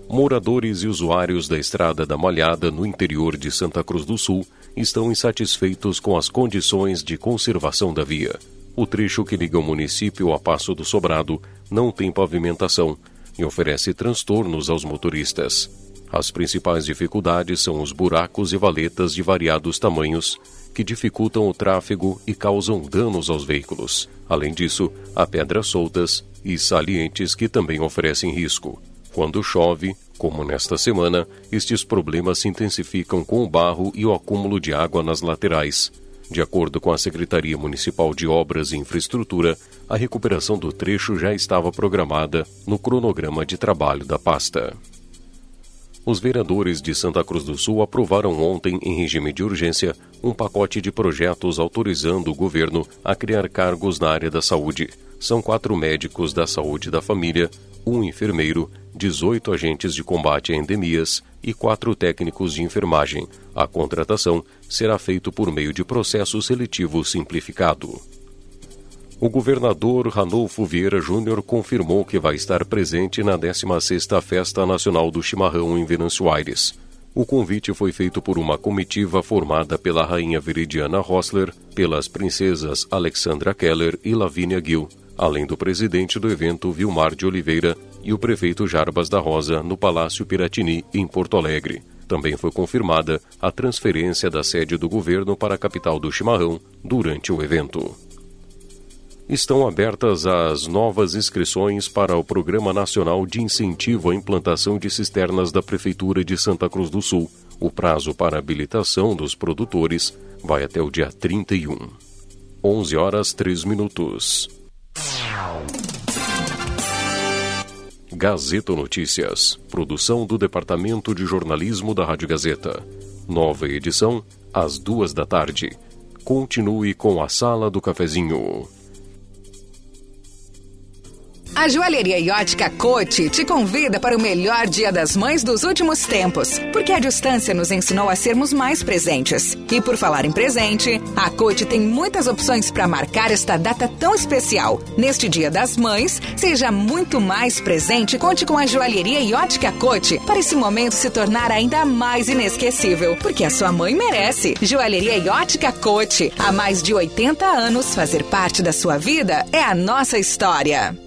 [SPEAKER 16] Moradores e usuários da Estrada da Malhada, no interior de Santa Cruz do Sul, estão insatisfeitos com as condições de conservação da via. O trecho que liga o município a Passo do Sobrado não tem pavimentação e oferece transtornos aos motoristas. As principais dificuldades são os buracos e valetas de variados tamanhos, que dificultam o tráfego e causam danos aos veículos. Além disso, há pedras soltas e salientes que também oferecem risco. Quando chove, como nesta semana, estes problemas se intensificam com o barro e o acúmulo de água nas laterais. De acordo com a Secretaria Municipal de Obras e Infraestrutura, a recuperação do trecho já estava programada no cronograma de trabalho da pasta. Os vereadores de Santa Cruz do Sul aprovaram ontem, em regime de urgência, um pacote de projetos autorizando o governo a criar cargos na área da saúde. São quatro médicos da saúde da família, um enfermeiro, 18 agentes de combate a endemias e quatro técnicos de enfermagem. A contratação será feita por meio de processo seletivo simplificado. O governador Ranolfo Vieira Júnior confirmou que vai estar presente na 16ª Festa Nacional do Chimarrão em Venâncio Aires. O convite foi feito por uma comitiva formada pela rainha Veridiana Rossler, pelas princesas Alexandra Keller e Lavínia Gil, além do presidente do evento Vilmar de Oliveira e o prefeito Jarbas da Rosa no Palácio Piratini, em Porto Alegre. Também foi confirmada a transferência da sede do governo para a capital do chimarrão durante o evento estão abertas as novas inscrições para o Programa Nacional de Incentivo à Implantação de Cisternas da Prefeitura de Santa Cruz do Sul. O prazo para habilitação dos produtores vai até o dia 31. 11 horas 3 minutos. Gazeta Notícias. Produção do Departamento de Jornalismo da Rádio Gazeta. Nova edição, às duas da tarde. Continue com a Sala do Cafezinho.
[SPEAKER 17] A Joalheria e Ótica Cote te convida para o melhor Dia das Mães dos últimos tempos, porque a distância nos ensinou a sermos mais presentes. E por falar em presente, a Cote tem muitas opções para marcar esta data tão especial. Neste Dia das Mães, seja muito mais presente e conte com a Joalheria e Ótica Cote para esse momento se tornar ainda mais inesquecível, porque a sua mãe merece. Joalheria e Ótica Cote, há mais de 80 anos, fazer parte da sua vida é a nossa história.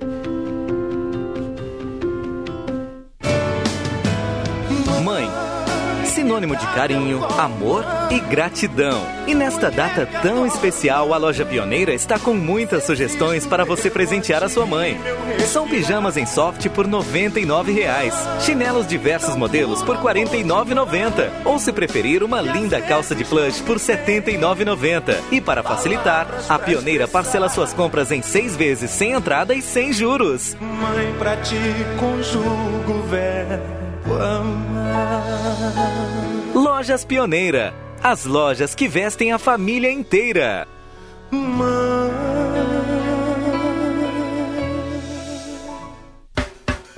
[SPEAKER 18] Sinônimo de carinho, amor e gratidão. E nesta data tão especial, a loja Pioneira está com muitas sugestões para você presentear a sua mãe. São pijamas em soft por 99 reais, chinelos diversos modelos por R$ 49,90 ou se preferir, uma linda calça de plush por R$ 79,90. E para facilitar, a Pioneira parcela suas compras em seis vezes sem entrada e sem juros.
[SPEAKER 9] Mãe, pra ti conjugo verbo amar.
[SPEAKER 18] Lojas Pioneira. As lojas que vestem a família inteira.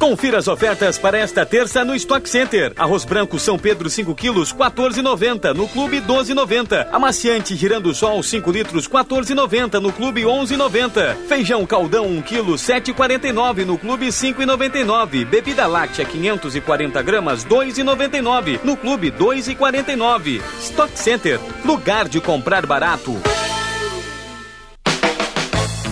[SPEAKER 9] Confira as ofertas para esta terça no Stock Center. Arroz branco São Pedro 5 quilos, 14,90. No Clube 12,90. Amaciante Girando Sol 5 litros, 14,90. No Clube 11,90. Feijão Caldão 1 quilo, 7,49. No Clube 5,99. Bebida láctea 540 gramas, 2,99. No Clube 2,49. Stock Center, lugar de comprar barato.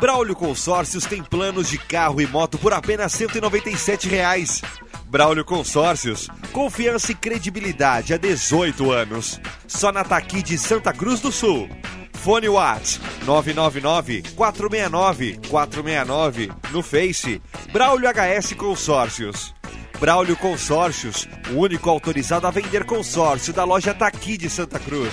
[SPEAKER 6] Braulio Consórcios tem planos de carro e moto por apenas 197 reais. Braulio Consórcios, confiança e credibilidade há 18 anos. Só na Taqui de Santa Cruz do Sul. Fone Whats 999-469-469. No Face, Braulio HS Consórcios. Braulio Consórcios, o único autorizado a vender consórcio da loja Taqui de Santa Cruz.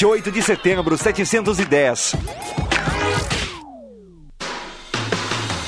[SPEAKER 6] 28 de setembro, 710.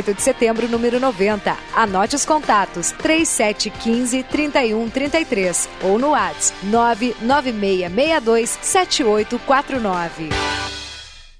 [SPEAKER 19] de setembro, número 90. Anote os contatos: 3715 3133 ou no WhatsApp 99662 7849.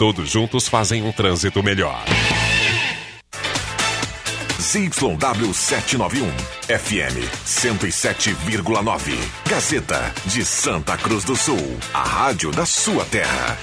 [SPEAKER 2] Todos juntos fazem um trânsito melhor.
[SPEAKER 13] ZYW 791, FM 107,9. Gazeta de Santa Cruz do Sul, a rádio da sua terra.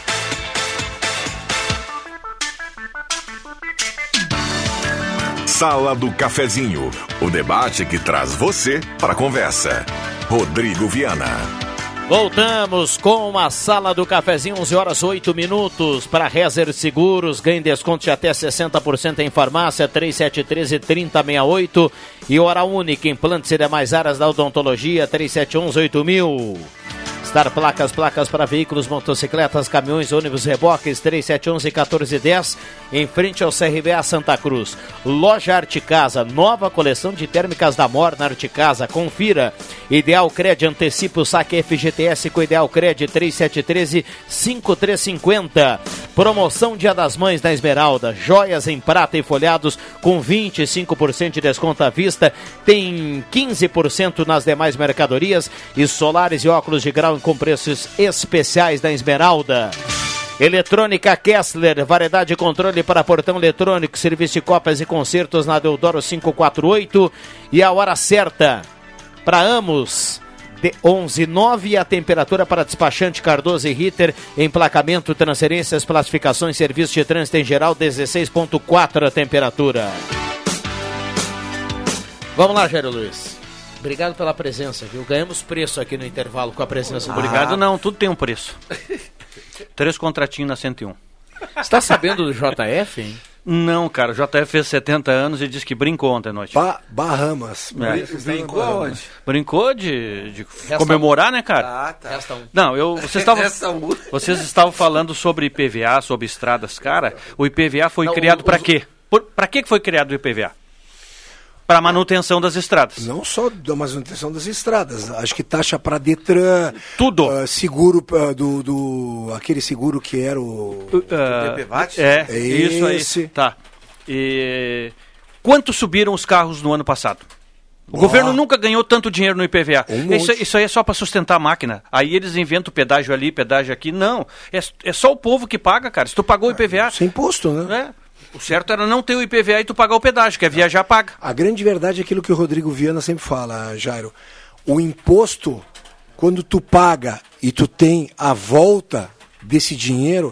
[SPEAKER 13] Sala do Cafezinho, o debate que traz você para a conversa. Rodrigo Viana.
[SPEAKER 1] Voltamos com a sala do cafezinho, 11 horas 8 minutos para Rezer Seguros, ganhe desconto de até 60% em farmácia, 3713 3068 e hora única, implantes e demais áreas da odontologia, 3711 8000. Star Placas, placas para veículos, motocicletas, caminhões, ônibus, reboques, 3711-1410, em frente ao CRBA Santa Cruz. Loja Arte Casa, nova coleção de térmicas da Mor na Arte Casa, confira. Ideal Cred, antecipa o saque FGTS com Ideal Cred, 3713-5350. Promoção Dia das Mães da Esmeralda. Joias em prata e folhados com 25% de desconto à vista. Tem 15% nas demais mercadorias. E solares e óculos de grau com preços especiais da Esmeralda. Eletrônica Kessler, variedade de controle para portão eletrônico, serviço de cópias e concertos na Deodoro 548 e a hora certa para Amos de 11,9 e a temperatura para despachante Cardoso e Ritter, emplacamento, transferências, classificações, serviço de trânsito em geral, 16,4 a temperatura. Vamos lá, Jairo Luiz. Obrigado pela presença, viu? Ganhamos preço aqui no intervalo com a presença do
[SPEAKER 14] Obrigado, não, tudo tem um preço. Três contratinhos na 101.
[SPEAKER 1] Você está sabendo do JF, hein?
[SPEAKER 14] Não, cara, o JF fez 70 anos e disse que brincou ontem à noite.
[SPEAKER 4] Ba Bahamas.
[SPEAKER 14] É.
[SPEAKER 3] Brincou aonde?
[SPEAKER 14] Brincou de, de comemorar, né, cara?
[SPEAKER 3] Ah, tá.
[SPEAKER 1] Resta um.
[SPEAKER 14] Não, eu, vocês estavam,
[SPEAKER 3] Resta um.
[SPEAKER 14] vocês estavam falando sobre IPVA, sobre estradas, cara. O IPVA foi
[SPEAKER 1] Não,
[SPEAKER 14] criado para quê? Para que foi criado o IPVA? Para manutenção das estradas.
[SPEAKER 4] Não só da manutenção das estradas, acho que taxa para Detran,
[SPEAKER 14] tudo,
[SPEAKER 4] seguro ah, do, do aquele seguro que era o
[SPEAKER 14] Ah,
[SPEAKER 3] DPVAT?
[SPEAKER 14] É,
[SPEAKER 4] É
[SPEAKER 14] isso
[SPEAKER 4] esse.
[SPEAKER 14] aí. Tá. E quanto subiram os carros no ano passado? O
[SPEAKER 4] Ó.
[SPEAKER 14] governo nunca ganhou tanto dinheiro no IPVA.
[SPEAKER 4] Um
[SPEAKER 14] isso, isso aí é só para sustentar a máquina. Aí eles inventam pedágio ali, pedágio aqui. Não. É, é só o povo que paga, cara. Se tu pagou o IPVA.
[SPEAKER 4] Isso é imposto, né?
[SPEAKER 14] É. O certo era não ter o IPVA e tu pagar o pedágio, que é viajar paga.
[SPEAKER 4] A grande verdade é aquilo que o Rodrigo Viana sempre fala, Jairo. O imposto, quando tu paga e tu tem a volta desse dinheiro,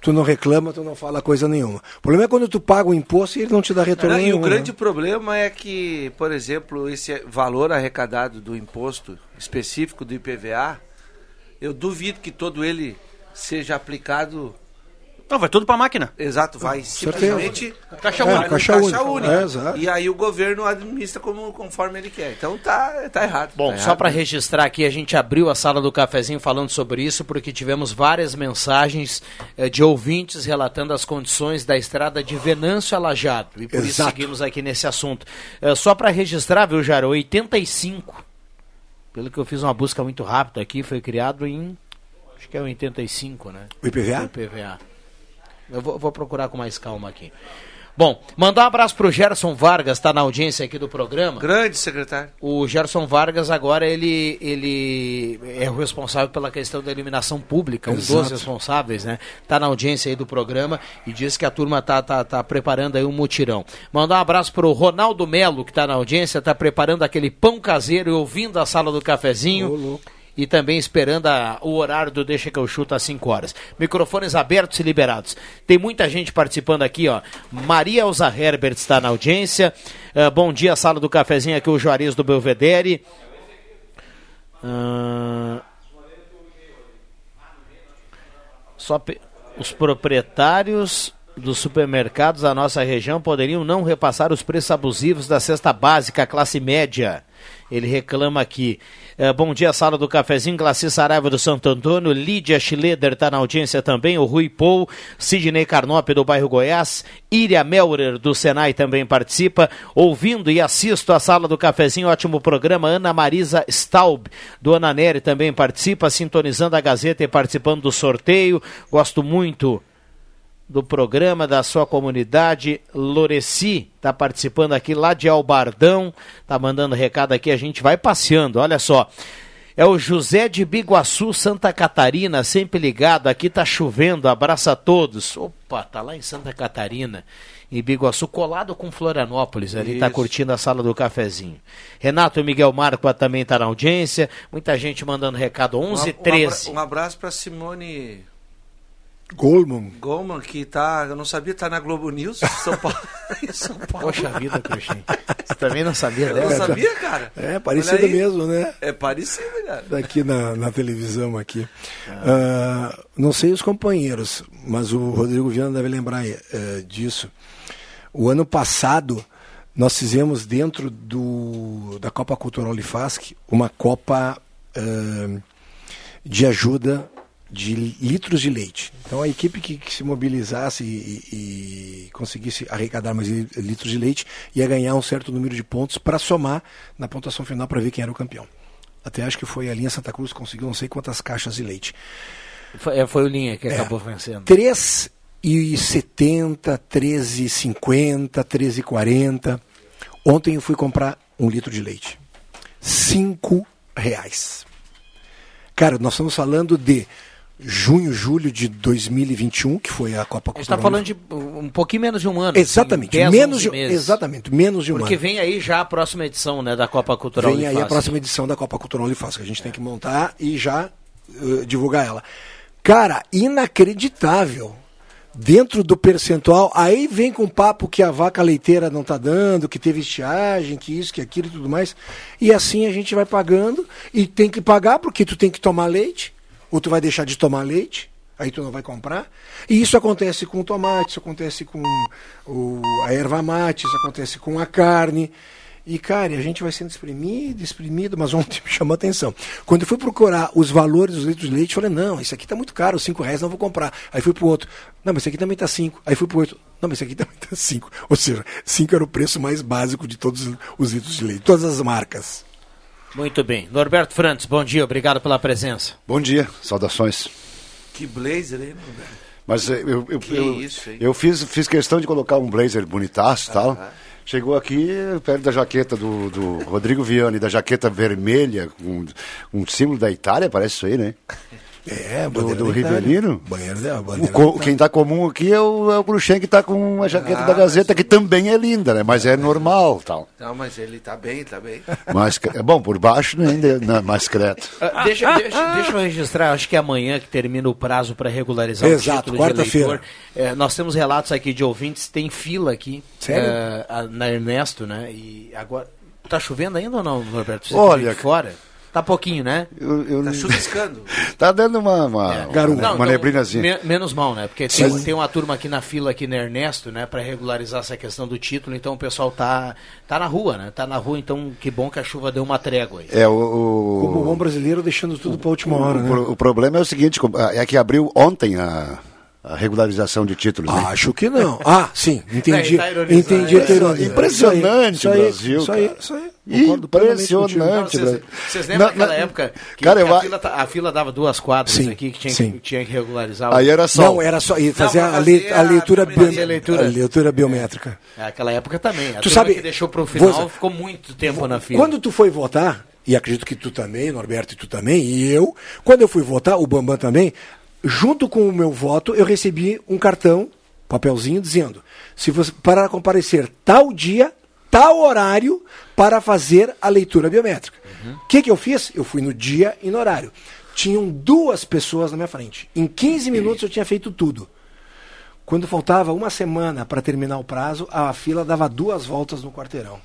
[SPEAKER 4] tu não reclama, tu não fala coisa nenhuma. O problema é quando tu paga o imposto e ele não te dá retorno
[SPEAKER 3] Não, e
[SPEAKER 4] nenhum.
[SPEAKER 3] o
[SPEAKER 4] né?
[SPEAKER 3] grande problema é que, por exemplo, esse valor arrecadado do imposto específico do IPVA, eu duvido que todo ele seja aplicado.
[SPEAKER 14] Não, vai tudo para a máquina.
[SPEAKER 3] Exato, vai
[SPEAKER 4] certeza.
[SPEAKER 3] simplesmente
[SPEAKER 14] Caixa
[SPEAKER 3] vai
[SPEAKER 14] única.
[SPEAKER 3] no
[SPEAKER 4] Caixa
[SPEAKER 3] caixa
[SPEAKER 4] única.
[SPEAKER 3] única.
[SPEAKER 4] É, exato.
[SPEAKER 3] e aí o governo administra como, conforme ele quer. Então tá, tá errado.
[SPEAKER 1] Bom,
[SPEAKER 3] tá
[SPEAKER 1] só
[SPEAKER 3] errado.
[SPEAKER 1] para registrar aqui, a gente abriu a sala do cafezinho falando sobre isso, porque tivemos várias mensagens eh, de ouvintes relatando as condições da estrada de Venâncio a Lajado. E por isso
[SPEAKER 4] Exato.
[SPEAKER 1] seguimos aqui nesse assunto. Eh, só para registrar, viu, Jaro? 85. Pelo que eu fiz uma busca muito rápida aqui, foi criado em. Acho que é 85, né?
[SPEAKER 4] O IPVA?
[SPEAKER 1] O IPVA. Eu vou, vou procurar com mais calma aqui. Bom, mandar um abraço pro Gerson Vargas, está na audiência aqui do programa.
[SPEAKER 3] Grande secretário.
[SPEAKER 1] O Gerson Vargas agora ele, ele é o responsável pela questão da iluminação pública, um dos
[SPEAKER 4] Exato.
[SPEAKER 1] responsáveis, né? Tá na audiência aí do programa e diz que a turma tá, tá, tá preparando aí um mutirão. Mandar um abraço pro Ronaldo Melo, que tá na audiência, tá preparando aquele pão caseiro e ouvindo a sala do cafezinho. E também esperando a- o horário do Deixa que eu chuto às 5 horas. Microfones abertos e liberados. Tem muita gente participando aqui, ó. Maria Elza Herbert está na audiência. Ah, bom dia, sala do cafezinho aqui, o Juarez do Belvedere. Ah, só pe- os proprietários dos supermercados da nossa região poderiam não repassar os preços abusivos da cesta básica classe média. Ele reclama aqui. Eh, bom dia, sala do cafezinho. Glaci Saraiva do Santo Antônio. Lídia Schleder está na audiência também. O Rui Pou. Sidney Carnop do bairro Goiás. Iria Melrer do Senai também participa. Ouvindo e assisto a sala do cafezinho. Ótimo programa. Ana Marisa Staub do Ananeri também participa. Sintonizando a Gazeta e participando do sorteio. Gosto muito do programa da sua comunidade. Loreci está participando aqui lá de Albardão, tá mandando recado aqui, a gente vai passeando, olha só. É o José de Biguaçu, Santa Catarina, sempre ligado, aqui tá chovendo, abraça a todos. Opa, tá lá em Santa Catarina, em Biguaçu, colado com Florianópolis, ali tá
[SPEAKER 3] Isso.
[SPEAKER 1] curtindo a sala do cafezinho. Renato Miguel Marco também tá na audiência, muita gente mandando recado, 11
[SPEAKER 3] Um- um
[SPEAKER 1] 13.
[SPEAKER 3] abra- Um abraço para Simone
[SPEAKER 4] Goldman.
[SPEAKER 3] Goldman, que tá, eu não sabia, tá na Globo News, São Paulo. em São Paulo.
[SPEAKER 1] Poxa vida, Cruxem. Você também não sabia
[SPEAKER 3] Eu não sabia, cara.
[SPEAKER 4] É, parecido mesmo, né?
[SPEAKER 3] É parecido, cara.
[SPEAKER 4] Daqui na, na televisão aqui. Ah, não sei os companheiros, mas o Rodrigo Viana deve lembrar eh, disso. O ano passado nós fizemos dentro do, da Copa Cultural Lifask uma Copa ah, de ajuda de litros de leite. Então a equipe que, que se mobilizasse e, e conseguisse arrecadar mais li- litros de leite ia ganhar um certo número de pontos para somar na pontuação final para ver quem era o campeão. Até acho que foi a linha Santa Cruz que conseguiu não sei quantas caixas de leite.
[SPEAKER 1] Foi, é, foi o Linha que
[SPEAKER 4] É.
[SPEAKER 1] acabou vencendo.
[SPEAKER 4] Três 13,70, 13,50, 13,40. Ontem eu fui comprar um litro de leite. Cinco reais. Cara, nós estamos falando de junho, julho de 2021, que foi a Copa
[SPEAKER 1] A gente está falando de um pouquinho menos de um ano.
[SPEAKER 4] Exatamente,
[SPEAKER 1] assim, 10,
[SPEAKER 4] menos
[SPEAKER 1] 11
[SPEAKER 4] de,
[SPEAKER 1] meses.
[SPEAKER 4] exatamente, menos de um
[SPEAKER 1] Porque
[SPEAKER 4] ano.
[SPEAKER 1] vem aí já a próxima edição né, da Copa Cultural
[SPEAKER 4] Vem aí a próxima edição da Copa Cultural Unifácil, que a gente tem que montar e já eh, divulgar ela. Cara, inacreditável. Dentro do percentual, aí vem com papo que a vaca leiteira não tá dando, que teve estiagem, que isso, que aquilo e tudo mais. E assim a gente vai pagando e tem que pagar porque tu tem que tomar leite, ou tu vai deixar de tomar leite, aí tu não vai comprar. E isso acontece com o tomate, isso acontece com o, a erva mate, isso acontece com a carne. E, cara, a gente vai sendo espremido, espremido, mas ontem me chamou a atenção. Quando eu fui procurar os valores dos litros de leite, eu falei, não, isso aqui tá muito caro, cinco reais, não vou comprar. Aí fui pro outro, não, mas esse aqui também tá cinco. Aí fui pro outro, não, mas esse aqui também tá cinco. Ou seja, cinco era o preço mais básico de todos os litros de leite, todas as marcas.
[SPEAKER 1] Muito bem. Norberto Frantes, bom dia, obrigado pela presença.
[SPEAKER 20] Bom dia, saudações.
[SPEAKER 3] Que blazer, hein, Roberto?
[SPEAKER 20] Mas eh, eu, eu,
[SPEAKER 3] Que
[SPEAKER 20] eu,
[SPEAKER 3] isso, hein?
[SPEAKER 20] eu fiz, fiz questão de colocar um blazer bonitaço e tal. Chegou aqui perto da jaqueta do, do Rodrigo Viana e da jaqueta vermelha, com um símbolo da Itália, parece isso aí, né?
[SPEAKER 4] É,
[SPEAKER 20] do,
[SPEAKER 4] bandeira
[SPEAKER 20] do. Rivelino.
[SPEAKER 4] Banheiro da
[SPEAKER 20] O
[SPEAKER 4] bandeira
[SPEAKER 20] co-
[SPEAKER 4] Itália.
[SPEAKER 20] quem está comum aqui é o, é o Cruxem que está com a jaqueta
[SPEAKER 3] Ah,
[SPEAKER 20] da Gazeta, que também é linda, né? Mas é normal tal.
[SPEAKER 3] Não, mas ele tá bem, tá bem.
[SPEAKER 20] Mas, é bom, por baixo né, ainda não, é mais creto.
[SPEAKER 1] Ah, deixa, deixa, deixa eu registrar, acho que é amanhã que termina o prazo para regularizar
[SPEAKER 4] Exato,
[SPEAKER 1] o título
[SPEAKER 4] quarta-feira.
[SPEAKER 1] de eleitor. É, nós temos relatos aqui de ouvintes, tem fila aqui.
[SPEAKER 4] Sério?
[SPEAKER 1] é, na Ernesto, né? E agora. Tá chovendo ainda ou não, Roberto? Você
[SPEAKER 20] Olha,
[SPEAKER 1] tá fora? Tá pouquinho, né?
[SPEAKER 20] Eu, eu
[SPEAKER 3] Tá
[SPEAKER 20] não-
[SPEAKER 3] chuviscando.
[SPEAKER 20] Tá dando uma, uma,
[SPEAKER 1] É.
[SPEAKER 20] uma,
[SPEAKER 1] Não,
[SPEAKER 20] uma
[SPEAKER 1] então,
[SPEAKER 20] neblinazinha.
[SPEAKER 1] me- menos mal, né? Porque tem,
[SPEAKER 20] Mas-
[SPEAKER 1] tem uma turma aqui na fila aqui na Ernesto, né, para regularizar essa questão do título, então o pessoal tá tá na rua, né? Tá na rua, então que bom que a chuva deu uma trégua aí.
[SPEAKER 20] É, o, o-
[SPEAKER 4] Como o bom brasileiro deixando tudo para última hora,
[SPEAKER 20] o,
[SPEAKER 4] né?
[SPEAKER 20] o problema é o seguinte, é que abriu ontem a, a regularização de títulos. né?
[SPEAKER 4] Acho que não. Ah, sim, entendi.
[SPEAKER 1] Tá
[SPEAKER 4] entendi a tua ironia.
[SPEAKER 20] Impressionante
[SPEAKER 4] Isso aí,
[SPEAKER 20] o Brasil,
[SPEAKER 4] Isso aí,
[SPEAKER 20] cara.
[SPEAKER 4] isso aí.
[SPEAKER 20] Impressionante.
[SPEAKER 1] vocês,
[SPEAKER 20] Brasil.
[SPEAKER 1] vocês lembram
[SPEAKER 20] Na-
[SPEAKER 1] daquela
[SPEAKER 20] na-
[SPEAKER 1] época que,
[SPEAKER 20] Cara,
[SPEAKER 1] que
[SPEAKER 20] eu
[SPEAKER 1] a,
[SPEAKER 20] a-
[SPEAKER 1] fila, a fila dava duas quadras
[SPEAKER 4] Sim,
[SPEAKER 1] aqui que tinha,
[SPEAKER 4] sim.
[SPEAKER 1] que tinha que regularizar? o-
[SPEAKER 20] Aí era só.
[SPEAKER 4] Não, era só ir fazer a, a
[SPEAKER 1] a
[SPEAKER 4] leitura, bio-
[SPEAKER 1] leitura.
[SPEAKER 4] a leitura biométrica.
[SPEAKER 1] Naquela época também. A
[SPEAKER 4] Tu sabe-
[SPEAKER 1] que deixou pro final
[SPEAKER 4] Voza,
[SPEAKER 1] ficou muito tempo na fila.
[SPEAKER 4] Quando tu foi votar, e acredito que tu também, Norberto, e tu também, e eu, quando eu fui votar, o Bambam também, junto com o meu voto, eu recebi um cartão, papelzinho, dizendo: se você para comparecer tal dia, tal horário, para fazer a leitura biométrica. O que, que eu fiz? Eu fui no dia e no horário. Tinham duas pessoas na minha frente. Em 15 minutos eu tinha feito tudo. Quando faltava uma semana para terminar o prazo, a fila dava duas voltas no quarteirão.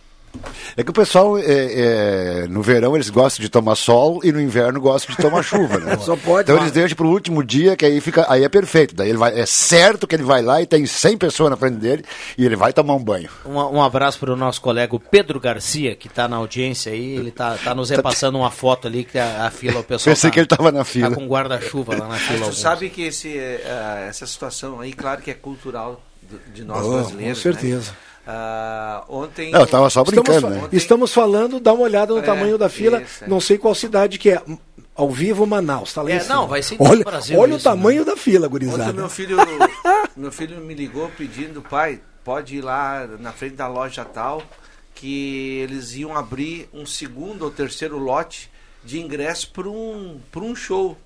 [SPEAKER 20] É que o pessoal, é, é, no verão, eles gostam de tomar sol e no inverno gostam de tomar chuva, né?
[SPEAKER 4] Só pode,
[SPEAKER 20] Então
[SPEAKER 4] mas-
[SPEAKER 20] eles deixam pro último dia, que aí fica, aí é perfeito. Daí ele vai, é certo que ele vai lá e tem 100 pessoas na frente dele e ele vai tomar um banho.
[SPEAKER 1] Um, um abraço para o nosso colega Pedro Garcia, que está na audiência aí. Ele está tá nos repassando uma foto ali que a, a fila, o pessoal.
[SPEAKER 20] Pensei
[SPEAKER 1] tá,
[SPEAKER 20] que ele tava na fila.
[SPEAKER 1] Tá com guarda-chuva lá na
[SPEAKER 3] Mas
[SPEAKER 1] fila.
[SPEAKER 3] tu
[SPEAKER 1] alguns.
[SPEAKER 3] sabe que esse, eh, essa situação aí, claro que é cultural de- de nós
[SPEAKER 4] Oh,
[SPEAKER 3] brasileiros.
[SPEAKER 4] com certeza.
[SPEAKER 3] Né? Ah, ontem.
[SPEAKER 20] Não, eu tava só brincando,
[SPEAKER 4] estamos,
[SPEAKER 20] né?
[SPEAKER 3] Ontem-
[SPEAKER 4] estamos falando, dá uma olhada no
[SPEAKER 3] É,
[SPEAKER 4] tamanho da fila,
[SPEAKER 3] isso, é.
[SPEAKER 4] não sei qual cidade que é. Ao vivo, Manaus, tá lá
[SPEAKER 1] É,
[SPEAKER 4] em cima.
[SPEAKER 1] não, vai ser
[SPEAKER 4] olha,
[SPEAKER 1] o Brasil
[SPEAKER 4] Olha o
[SPEAKER 1] isso,
[SPEAKER 4] tamanho
[SPEAKER 1] né?
[SPEAKER 4] da fila,
[SPEAKER 3] Ontem
[SPEAKER 4] gurizada.
[SPEAKER 3] meu filho, meu filho me ligou pedindo, pai, pode ir lá na frente da loja tal, que eles iam abrir um segundo ou terceiro lote de ingresso para um, pra um show,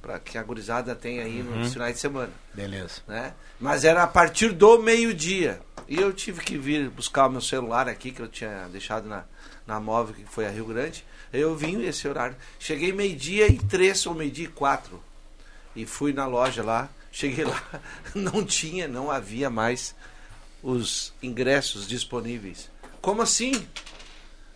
[SPEAKER 3] para que a gurizada tem aí
[SPEAKER 1] Uhum.
[SPEAKER 3] nos finais de semana.
[SPEAKER 1] Beleza.
[SPEAKER 3] né? Mas era a partir do meio-dia. E eu tive que vir buscar o meu celular aqui, que eu tinha deixado na, na móvel, que foi a Rio Grande. Eu vim esse horário. Cheguei meio-dia e três ou meio-dia e quatro. E fui na loja lá. Cheguei lá, não tinha, não havia mais os ingressos disponíveis. Como assim?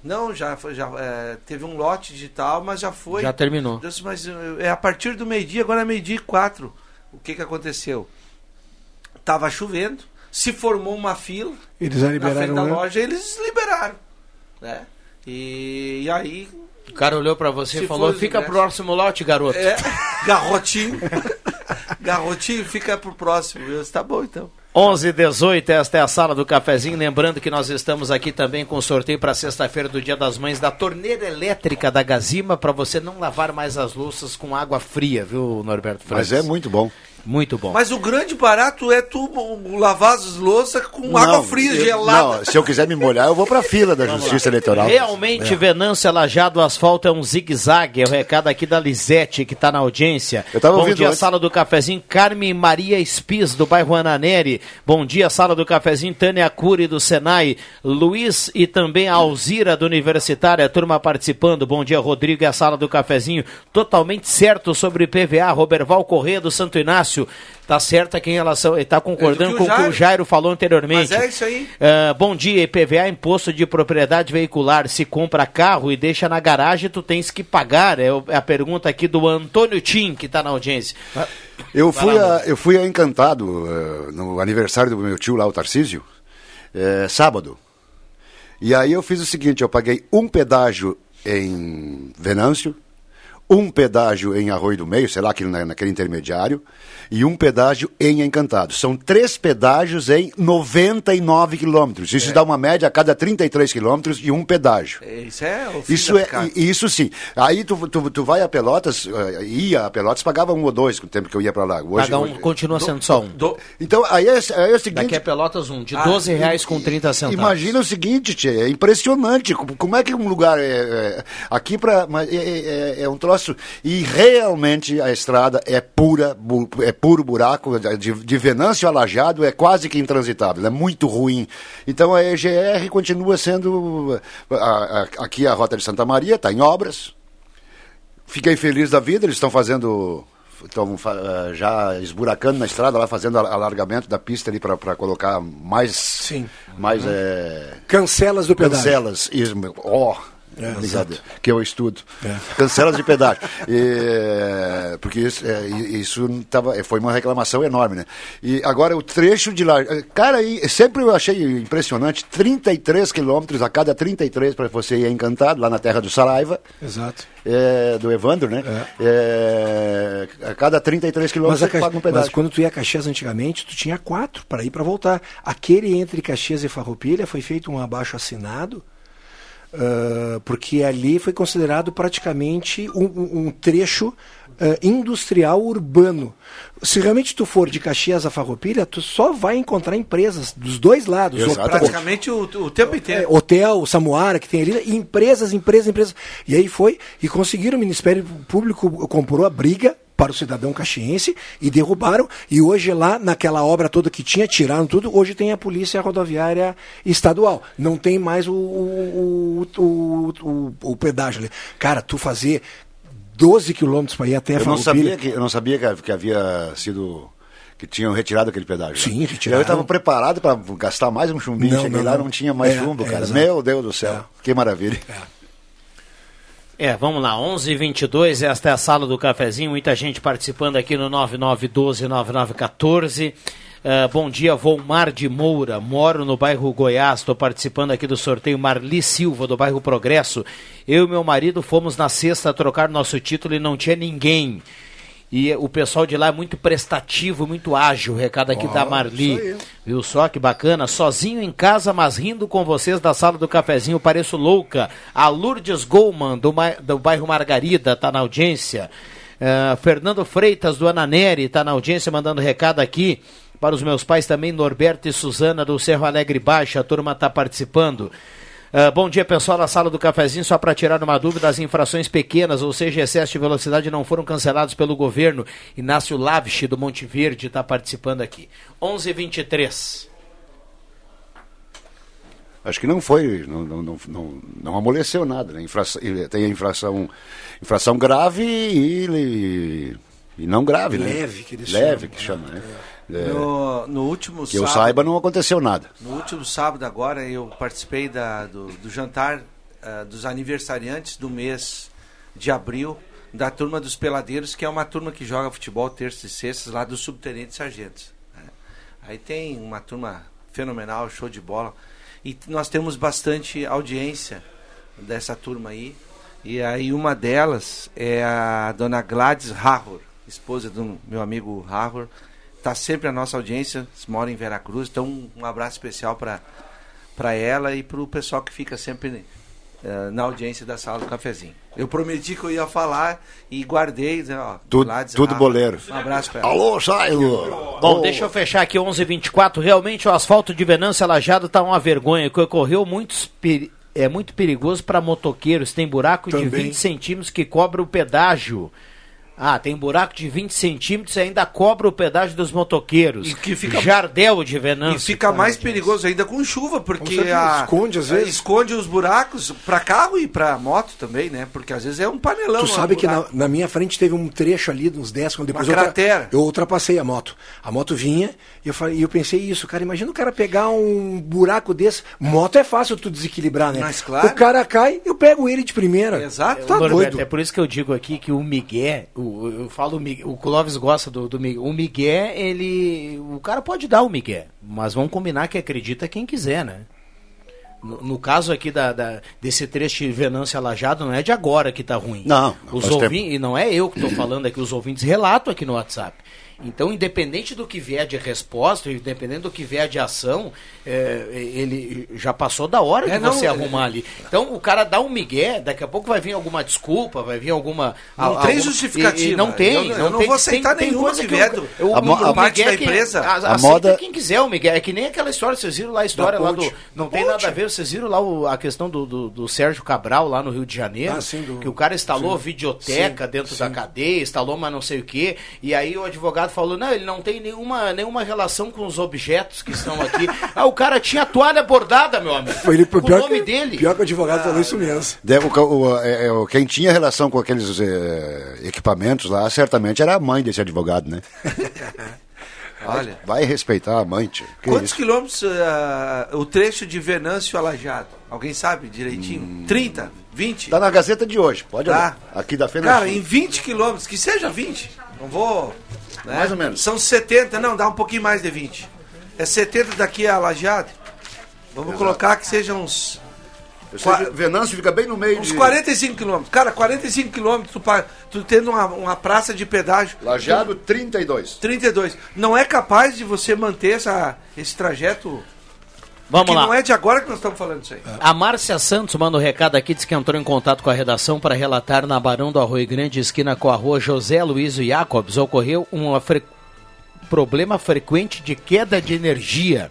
[SPEAKER 3] Não, já, já é, teve um lote digital, mas já foi.
[SPEAKER 1] Já terminou.
[SPEAKER 3] Eu disse, mas eh, é a partir do meio-dia, agora é meio-dia e quatro. O que, que aconteceu? Tava chovendo, se formou uma fila
[SPEAKER 4] Eles já
[SPEAKER 3] na frente
[SPEAKER 4] liberaram,
[SPEAKER 3] da
[SPEAKER 4] né?
[SPEAKER 3] loja, eles liberaram. Né? E, e aí.
[SPEAKER 1] O cara olhou para você e falou: fica
[SPEAKER 3] ingressos-
[SPEAKER 1] próximo lote, garoto.
[SPEAKER 3] É, garrotinho. garrotinho, fica pro próximo. Eu disse, tá bom então.
[SPEAKER 1] 11 18 esta é a sala do cafezinho. Lembrando que nós estamos aqui também com sorteio para sexta-feira do Dia das Mães da torneira elétrica da Gazima para você não lavar mais as louças com água fria, viu, Norberto Francis?
[SPEAKER 20] Mas é muito bom.
[SPEAKER 1] Muito bom.
[SPEAKER 3] Mas o grande barato é tu lavar as louças com água fria,
[SPEAKER 20] eu-
[SPEAKER 3] gelada.
[SPEAKER 20] Não, se eu quiser me molhar, eu vou pra fila da Justiça Eleitoral.
[SPEAKER 1] Realmente,
[SPEAKER 20] É.
[SPEAKER 1] Venância Lajado, asfalto é um zigue-zague. É o recado aqui da Lisete, que está na audiência.
[SPEAKER 20] Eu tava
[SPEAKER 1] Bom
[SPEAKER 20] ouvindo
[SPEAKER 1] dia,
[SPEAKER 20] antes.
[SPEAKER 1] sala do cafezinho. Carmen Maria Espis, do bairro Ananeri. Bom dia, sala do cafezinho. Tânia Cury, do Senai. Luiz e também a Alzira, do Universitária. Turma participando. Bom dia, Rodrigo e a sala do cafezinho. Totalmente certo sobre PVA. Roberval Corrêa, do Santo Inácio. Tá certo aqui em relação. Está concordando
[SPEAKER 3] É
[SPEAKER 1] com o
[SPEAKER 3] o
[SPEAKER 1] que o
[SPEAKER 3] Jairo-
[SPEAKER 1] falou anteriormente.
[SPEAKER 3] Mas é isso aí.
[SPEAKER 1] Ah, bom dia, IPVA, imposto de propriedade veicular. Se compra carro e deixa na garagem, tu tens que pagar. É é a pergunta aqui do Antônio Tim, que está na audiência.
[SPEAKER 20] Eu
[SPEAKER 1] Vai
[SPEAKER 20] fui,
[SPEAKER 1] lá,
[SPEAKER 20] a, eu fui a Encantado eh, no aniversário do meu tio lá, o Tarcísio, eh, sábado. E aí eu fiz o seguinte, eu paguei um pedágio em Venâncio, um pedágio em Arroio do Meio, sei lá, aquele, na- naquele intermediário, e um pedágio em Encantado. São três pedágios em 99 quilômetros. Isso dá uma média a cada 33 quilômetros e um pedágio.
[SPEAKER 3] Isso é o fim
[SPEAKER 20] Isso
[SPEAKER 3] da
[SPEAKER 20] é, isso sim. Aí tu, tu, tu vai a Pelotas, eh, ia a Pelotas, pagava um ou dois com o tempo que eu ia pra lá. Hoje,
[SPEAKER 1] Paga um,
[SPEAKER 20] hoje-
[SPEAKER 1] continua sendo só um.
[SPEAKER 20] Então, aí é, aí é o seguinte...
[SPEAKER 1] Daqui a Pelotas um, de
[SPEAKER 20] Ah,
[SPEAKER 1] 12 reais
[SPEAKER 20] e-
[SPEAKER 1] com 30 centavos.
[SPEAKER 20] Imagina o seguinte, tchê, é impressionante. como- é que um lugar é, é- aqui para é, é- é um troço e realmente a estrada é pura é puro buraco de, de Venâncio a Lajado é quase que intransitável, é muito ruim. Então a EGR continua sendo a- a- aqui a rota de Santa Maria está em obras. Fiquei feliz da vida, eles estão fazendo estão eh, já esburacando na estrada lá fazendo alargamento da pista ali para colocar mais
[SPEAKER 4] Sim.
[SPEAKER 20] mais
[SPEAKER 4] Uhum.
[SPEAKER 20] é,
[SPEAKER 4] Cancelas do pedágio.
[SPEAKER 20] Cancelas, ó,
[SPEAKER 4] É, exato.
[SPEAKER 20] que eu estudo.
[SPEAKER 4] É.
[SPEAKER 20] Cancelas de pedágio. E, porque isso, é, isso tava, foi uma reclamação enorme, né? E agora o trecho de lá. Cara, e sempre eu achei impressionante: 33 quilômetros a cada 33 para você ir encantado, lá na terra do Saraiva.
[SPEAKER 4] Exato.
[SPEAKER 20] é, do Evandro, né? É, a cada 33 quilômetros você paga um pedágio.
[SPEAKER 4] mas quando tu ia a Caxias antigamente, tu tinha quatro para ir para voltar. Aquele entre Caxias e Farroupilha foi feito um abaixo assinado, ah, porque ali foi considerado praticamente um, um- trecho ah, industrial urbano. Se realmente tu for de Caxias a Farroupilha, tu só vai encontrar empresas dos dois lados.
[SPEAKER 3] Exatamente. Praticamente o, o tempo inteiro.
[SPEAKER 4] É, hotel, Samuara, que tem ali, e empresas, empresas, empresas. E aí foi, e conseguiram, o Ministério Público comprou a briga para o cidadão caxiense e derrubaram. E hoje lá, naquela obra toda que tinha, tiraram tudo, hoje tem a Polícia Rodoviária Estadual. Não tem mais o, o, o, o, pedágio ali. Cara, tu fazer 12 quilômetros para ir até
[SPEAKER 20] Eu não sabia que eu não sabia que, que havia sido que tinham retirado aquele pedágio.
[SPEAKER 4] Sim, retiraram.
[SPEAKER 20] Eu estava preparado para gastar mais um chumbinho.
[SPEAKER 4] Não,
[SPEAKER 20] Cheguei
[SPEAKER 4] não,
[SPEAKER 20] lá
[SPEAKER 4] não.
[SPEAKER 20] tinha mais
[SPEAKER 4] É,
[SPEAKER 20] chumbo,
[SPEAKER 4] é,
[SPEAKER 20] cara.
[SPEAKER 4] exato.
[SPEAKER 20] Meu Deus do céu. Que maravilha.
[SPEAKER 1] É, vamos lá, 11 h 22 esta é a sala do cafezinho, muita gente participando aqui no 9912-9914. Ah, bom dia, Volmar de Moura, moro no bairro Goiás, estou participando aqui do sorteio Marli Silva, do bairro Progresso. Eu e meu marido fomos na sexta trocar nosso título e não tinha ninguém. E o pessoal de lá é muito prestativo, muito ágil. Recado aqui
[SPEAKER 4] Ó,
[SPEAKER 1] da Marli. Viu só que bacana? Sozinho em casa, mas rindo com vocês da sala do cafezinho. Pareço louca. A Lourdes Goldman, do, do bairro Margarida, tá na audiência. Ah, Fernando Freitas, do Ananeri, tá na audiência, mandando recado aqui. Para os meus pais também, Norberto e Suzana, do Cerro Alegre Baixa. A turma tá participando. Ah, bom dia, pessoal da sala do cafezinho. Só para tirar uma dúvida, as infrações pequenas, ou seja, excesso de velocidade, não foram cancelados pelo governo. Inácio Lavish, do Monte Verde, está participando aqui. 11 h 23
[SPEAKER 20] Acho que não foi, não, não, não, não, não amoleceu nada. Né? Infração, tem a infração, infração grave e, e, e não grave, né?
[SPEAKER 4] Leve, que eles
[SPEAKER 20] Leve,
[SPEAKER 4] chamam,
[SPEAKER 20] que chama, né? É,
[SPEAKER 3] No, no último
[SPEAKER 20] que eu
[SPEAKER 3] sábado,
[SPEAKER 20] saiba, não aconteceu nada.
[SPEAKER 3] No último sábado agora eu participei da, do, do jantar ah, dos aniversariantes do mês de abril da turma dos peladeiros, que é uma turma que joga futebol terças e sextas lá do subtenente sargentos. né? Aí tem uma turma fenomenal, show de bola. E nós temos bastante audiência dessa turma aí. E aí uma delas é a dona Gladys Harror, esposa do meu amigo Harror. Está sempre a nossa audiência, mora em Veracruz. Então um, um abraço especial para para ela e para o pessoal que fica sempre eh, na audiência da sala do cafezinho. Eu prometi que eu ia falar e guardei, né, ó.
[SPEAKER 20] Tudo-
[SPEAKER 3] lá de
[SPEAKER 20] tudo
[SPEAKER 3] Rafa.
[SPEAKER 20] boleiro.
[SPEAKER 3] Um abraço pra ela.
[SPEAKER 20] Alô, Sailo!
[SPEAKER 1] Bom, deixa eu fechar aqui 11:24. Realmente o asfalto de Venância Lajado tá uma vergonha. Que ocorreu muitos peri- é muito perigoso para motoqueiros. Tem buraco de
[SPEAKER 4] Também.
[SPEAKER 1] 20 centímetros que cobra o pedágio. Ah, tem buraco de 20 centímetros e ainda cobra o pedágio dos motoqueiros.
[SPEAKER 3] E que fica-
[SPEAKER 1] Jardel de Venância.
[SPEAKER 3] E fica mais perigoso ainda com chuva, porque
[SPEAKER 4] certeza,
[SPEAKER 3] a,
[SPEAKER 4] esconde às
[SPEAKER 3] a-
[SPEAKER 4] vezes.
[SPEAKER 3] esconde os buracos para carro e para moto também, né? Porque às vezes é um panelão.
[SPEAKER 4] Tu
[SPEAKER 3] lá,
[SPEAKER 4] sabe que na, na minha frente teve um trecho ali, uns 10 quando depois
[SPEAKER 3] Uma
[SPEAKER 4] eu,
[SPEAKER 3] cratera.
[SPEAKER 4] eu ultrapassei a moto. A moto vinha e eu, falei, e eu pensei isso, cara. Imagina o cara pegar um buraco desse. Moto é fácil tu desequilibrar, né?
[SPEAKER 3] Mas claro.
[SPEAKER 4] O cara cai, eu pego ele de primeira.
[SPEAKER 3] Exato.
[SPEAKER 4] Tá
[SPEAKER 1] Norberto,
[SPEAKER 4] doido.
[SPEAKER 1] É por isso que eu digo aqui que o Miguel, o, eu falo, o Clóvis gosta do, do Miguel. O Miguel, ele. O cara pode dar o Miguel, mas vamos combinar que acredita quem quiser, né? No, no caso aqui da, da- desse trecho de Venância Lajado, não é de agora que tá ruim.
[SPEAKER 20] Não, não
[SPEAKER 1] Os ouvintes, e não é eu que estou falando aqui, os ouvintes relatam aqui no WhatsApp. Então, independente do que vier de resposta, independente do que vier de ação, é, ele já passou da hora
[SPEAKER 3] É,
[SPEAKER 1] de
[SPEAKER 3] não,
[SPEAKER 1] você
[SPEAKER 3] é-
[SPEAKER 1] arrumar ali. Então, o cara dá um migué, daqui a pouco vai vir alguma desculpa, vai vir alguma...
[SPEAKER 3] Não
[SPEAKER 1] a-
[SPEAKER 3] tem
[SPEAKER 1] alguma-
[SPEAKER 3] justificativa.
[SPEAKER 1] e- e não tem.
[SPEAKER 3] Eu- eu
[SPEAKER 1] não
[SPEAKER 3] não
[SPEAKER 1] tem,
[SPEAKER 3] vou aceitar
[SPEAKER 1] tem, tem
[SPEAKER 3] nenhuma
[SPEAKER 1] coisa
[SPEAKER 3] que
[SPEAKER 1] que
[SPEAKER 3] vier
[SPEAKER 1] o-
[SPEAKER 3] do-
[SPEAKER 1] o,
[SPEAKER 20] A
[SPEAKER 1] o
[SPEAKER 20] a
[SPEAKER 3] parte
[SPEAKER 1] migué
[SPEAKER 3] da
[SPEAKER 1] que-
[SPEAKER 3] empresa.
[SPEAKER 1] a-
[SPEAKER 20] A
[SPEAKER 1] aceita
[SPEAKER 20] moda-
[SPEAKER 1] quem quiser o migué. É que nem aquela história, vocês viram lá a história lá do...
[SPEAKER 4] ponte.
[SPEAKER 1] Não tem nada a ver, vocês viram lá o- a questão do, do, do Sérgio Cabral lá no Rio de Janeiro?
[SPEAKER 4] Ah, sim, do-
[SPEAKER 1] Que o cara instalou
[SPEAKER 4] sim.
[SPEAKER 1] videoteca
[SPEAKER 4] Sim,
[SPEAKER 1] dentro
[SPEAKER 4] sim.
[SPEAKER 1] da cadeia, instalou mas não sei o quê, e aí o advogado falou, não, ele não tem nenhuma, nenhuma relação com os objetos que estão aqui. ah, o cara tinha toalha bordada, meu amigo.
[SPEAKER 4] Foi ele,
[SPEAKER 1] o nome
[SPEAKER 4] que,
[SPEAKER 1] dele.
[SPEAKER 4] pior que o advogado falou isso mesmo.
[SPEAKER 20] Deve- o- o- é- é, o- quem tinha relação com aqueles eh, equipamentos lá, certamente era a mãe desse advogado, né?
[SPEAKER 3] Olha.
[SPEAKER 20] Vai respeitar a mãe, tio. Que
[SPEAKER 3] Quantos
[SPEAKER 20] isso?
[SPEAKER 3] quilômetros ah, o trecho de Venâncio a Lajado? Alguém sabe direitinho? 30? 20?
[SPEAKER 20] Tá na Gazeta de hoje, pode
[SPEAKER 3] Tá.
[SPEAKER 20] olhar. Aqui da Fena
[SPEAKER 3] Cara, em 20 quilômetros, que seja 20. Não vou. Né?
[SPEAKER 20] Mais ou menos.
[SPEAKER 3] São 70, não, dá um pouquinho mais de 20. É 70 daqui a Lajeado. Vamos colocar que sejam uns.
[SPEAKER 20] Esse Venâncio fica bem no meio
[SPEAKER 3] Uns
[SPEAKER 20] de...
[SPEAKER 3] 45 quilômetros. Cara, 45 quilômetros, tu, tu tendo uma, uma praça de pedágio.
[SPEAKER 20] Lajeado, 32.
[SPEAKER 3] 32. Não é capaz de você manter essa, esse trajeto.
[SPEAKER 1] Vamos lá.
[SPEAKER 3] não é de agora que nós estamos falando isso aí.
[SPEAKER 1] A Márcia Santos manda um recado aqui, diz que entrou em contato com a redação para relatar na Barão do Arroio Grande, esquina com a rua José Luiz Jacobs, ocorreu um fre... problema frequente de queda de energia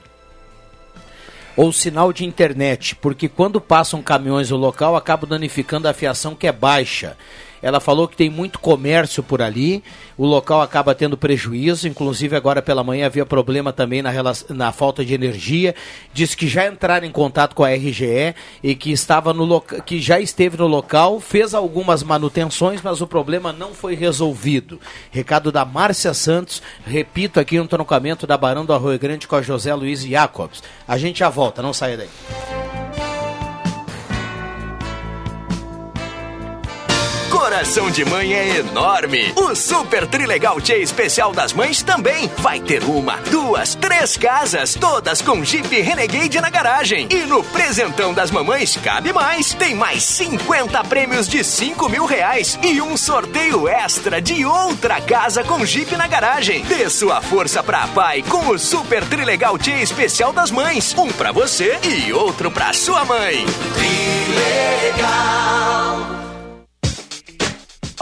[SPEAKER 1] ou sinal de internet, porque quando passam caminhões no local acaba danificando a fiação que é baixa. Ela falou que tem muito comércio por ali, o local acaba tendo prejuízo, inclusive agora pela manhã havia problema também na, rela- na falta de energia. Diz que já entraram em contato com a RGE e que estava no loca- que já esteve no local, fez algumas manutenções, mas o problema não foi resolvido. Recado da Márcia Santos, repito aqui no troncamento da Barão do Arroio Grande com a José Luiz Jacobs. A gente já volta, não saia daí.
[SPEAKER 21] Coração de mãe é enorme. O Super Trilegal Tchê Especial das Mães também vai ter uma, duas, três casas, todas com Jeep Renegade na garagem. E no presentão das mamães cabe mais. Tem mais 50 prêmios de 5 mil reais e um sorteio extra de outra casa com Jeep na garagem. Dê sua força pra pai com o Super Trilegal Tchê Especial das Mães. Um pra você e outro pra sua mãe. Trilegal.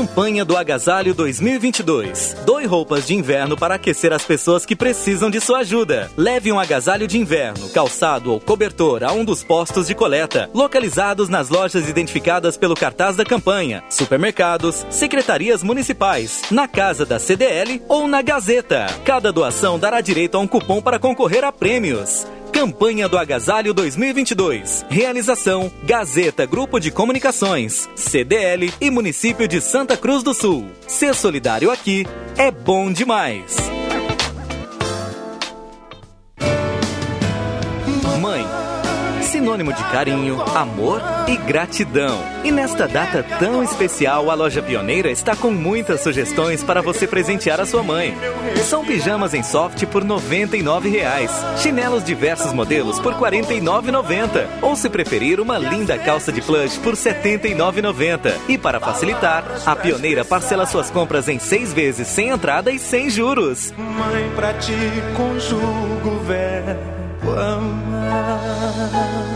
[SPEAKER 18] Campanha do Agasalho 2022. Doe roupas de inverno para aquecer as pessoas que precisam de sua ajuda. Leve um agasalho de inverno, calçado ou cobertor a um dos postos de coleta, localizados nas lojas identificadas pelo cartaz da campanha, supermercados, secretarias municipais, na casa da CDL ou na Gazeta. Cada doação dará direito a um cupom para concorrer a prêmios. Campanha do Agasalho 2022. Realização: Gazeta Grupo de Comunicações, CDL e Município de Santa Cruz do Sul. Ser solidário aqui é bom demais. Mãe sinônimo de carinho, amor e gratidão. E nesta data tão especial, a loja Pioneira está com muitas sugestões para você presentear a sua mãe. São pijamas em soft por 99 reais, chinelos diversos modelos por R$ 49,90 ou se preferir uma linda calça de plush por R$ 79,90. E para facilitar, a Pioneira parcela suas compras em seis vezes sem entrada e sem juros.
[SPEAKER 22] Mãe, pra ti conjugo verbo amar.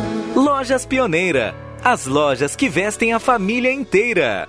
[SPEAKER 18] Lojas Pioneira. As lojas que vestem a família inteira.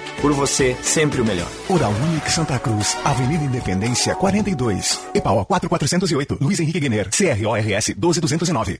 [SPEAKER 23] por você, sempre o melhor.
[SPEAKER 24] Oral Unique Santa Cruz, Avenida Independência 42, EPAO 4408, Luiz Henrique Guener, CRORS 12209.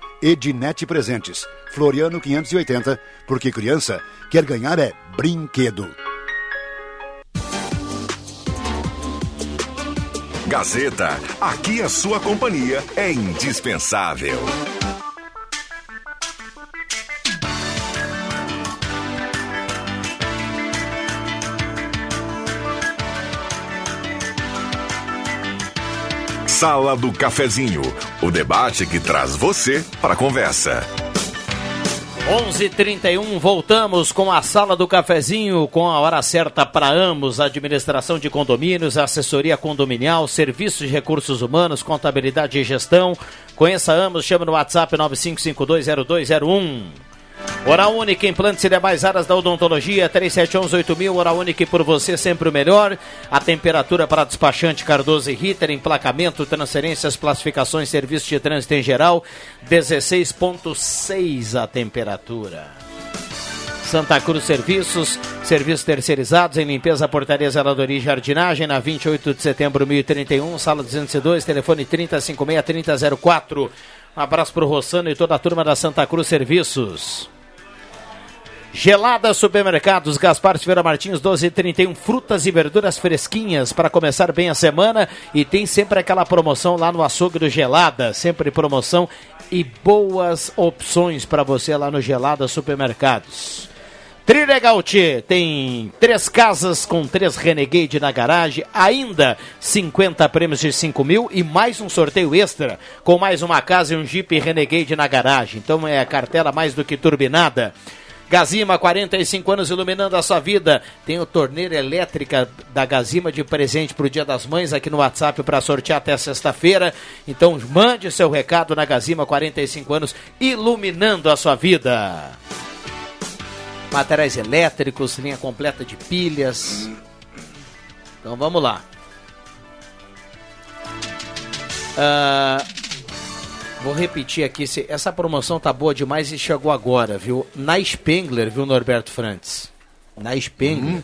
[SPEAKER 20] Ednet Presentes, Floriano 580, porque criança quer ganhar é brinquedo.
[SPEAKER 13] Gazeta, aqui a sua companhia é indispensável. Sala do Cafezinho, o debate que traz você para a conversa.
[SPEAKER 1] 11:31 voltamos com a sala do cafezinho com a hora certa para ambos, administração de condomínios, assessoria condominial, serviços de recursos humanos, contabilidade e gestão. Conheça ambos, chama no WhatsApp 95520201. Oral Única, implantes e demais áreas da odontologia, 3711-8000, Oral Única por você sempre o melhor. A temperatura para despachante Cardoso e Ritter, emplacamento, transferências, classificações, serviços de trânsito em geral, 16.6 a temperatura. Santa Cruz Serviços, serviços terceirizados em limpeza, portaria, zeladoria e jardinagem, na 28 de setembro, 1031, sala 202, telefone 3056-3004. Um abraço para o Rossano e toda a turma da Santa Cruz Serviços. Gelada Supermercados, Gaspar Silveira Martins, 1231, frutas e verduras fresquinhas para começar bem a semana e tem sempre aquela promoção lá no açougue do Gelada, sempre promoção e boas opções para você lá no Gelada Supermercados. Trilegal tem três casas com três Renegade na garagem, ainda 50 prêmios de 5 mil e mais um sorteio extra com mais uma casa e um Jeep Renegade na garagem. Então é a cartela mais do que turbinada. Gazima, 45 anos iluminando a sua vida. Tem o torneira elétrica da Gazima de presente para o Dia das Mães aqui no WhatsApp para sortear até sexta-feira. Então mande seu recado na Gazima, 45 anos iluminando a sua vida. Materiais elétricos, linha completa de pilhas. Então vamos lá. Ah, vou repetir aqui, essa promoção tá boa demais e chegou agora, viu? Na Spengler, viu, Norberto Frantes? Na Spengler.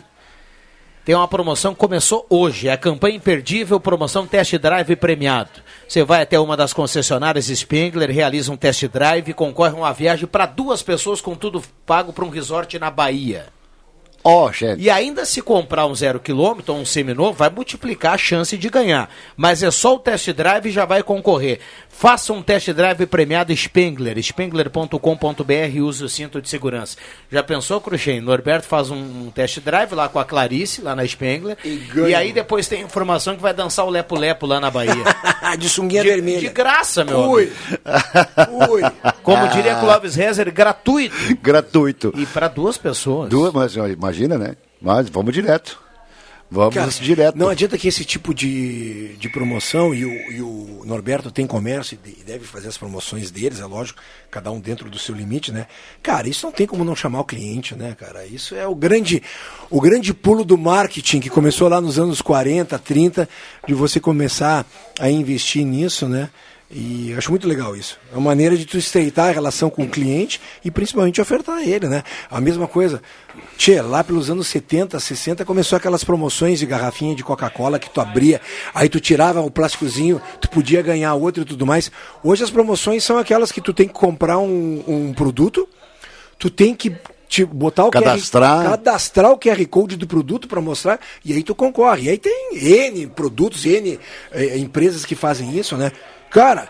[SPEAKER 1] Tem uma promoção que começou hoje, é a campanha imperdível, promoção test drive premiado. Você vai até uma das concessionárias Spengler, realiza um test drive, concorre a uma viagem para duas pessoas com tudo pago para um resort na Bahia.
[SPEAKER 20] Ó, chefe.
[SPEAKER 1] E ainda se comprar um zero quilômetro ou um seminovo, vai multiplicar a chance de ganhar. Mas é só o test drive e já vai concorrer. Faça um test drive premiado Spengler, spengler.com.br e use o cinto de segurança. Já pensou, Cruxem? Norberto faz um, um test drive lá com a Clarice, lá na Spengler, e,
[SPEAKER 4] ganha.
[SPEAKER 1] aí depois tem informação que vai dançar o Lepo-Lepo lá na Bahia.
[SPEAKER 4] de sunguinha
[SPEAKER 1] de,
[SPEAKER 4] vermelha.
[SPEAKER 1] De graça, meu
[SPEAKER 4] Ui.
[SPEAKER 1] amigo.
[SPEAKER 4] Ui.
[SPEAKER 1] Como diria Clóvis Rezer, gratuito.
[SPEAKER 20] Gratuito.
[SPEAKER 1] E para duas pessoas.
[SPEAKER 20] Duas, mas imagina, né? Mas vamos direto. Vamos
[SPEAKER 4] Cara,
[SPEAKER 20] direto.
[SPEAKER 4] Não adianta que esse tipo de, de promoção, e o, e o Norberto tem comércio e deve fazer as promoções deles, é lógico, cada um dentro do seu limite, né? Cara, isso não tem como não chamar o cliente, né, cara? Isso é o grande, o grande pulo do marketing que começou lá nos anos 40, 30, de você começar a investir nisso, né? E acho muito legal isso. É uma maneira de tu estreitar a relação com o cliente e principalmente ofertar a ele, né? A mesma coisa. Tchê, lá pelos anos 70, 60, começou aquelas promoções de garrafinha de Coca-Cola que tu abria, aí tu tirava o plásticozinho, tu podia ganhar outro e tudo mais. Hoje as promoções são aquelas que tu tem que comprar um, um produto, tu tem que te botar o
[SPEAKER 20] Cadastrar.
[SPEAKER 4] QR, cadastrar o QR Code do produto para mostrar e aí tu concorre. E aí tem N produtos, N eh, empresas que fazem isso, né? Cara,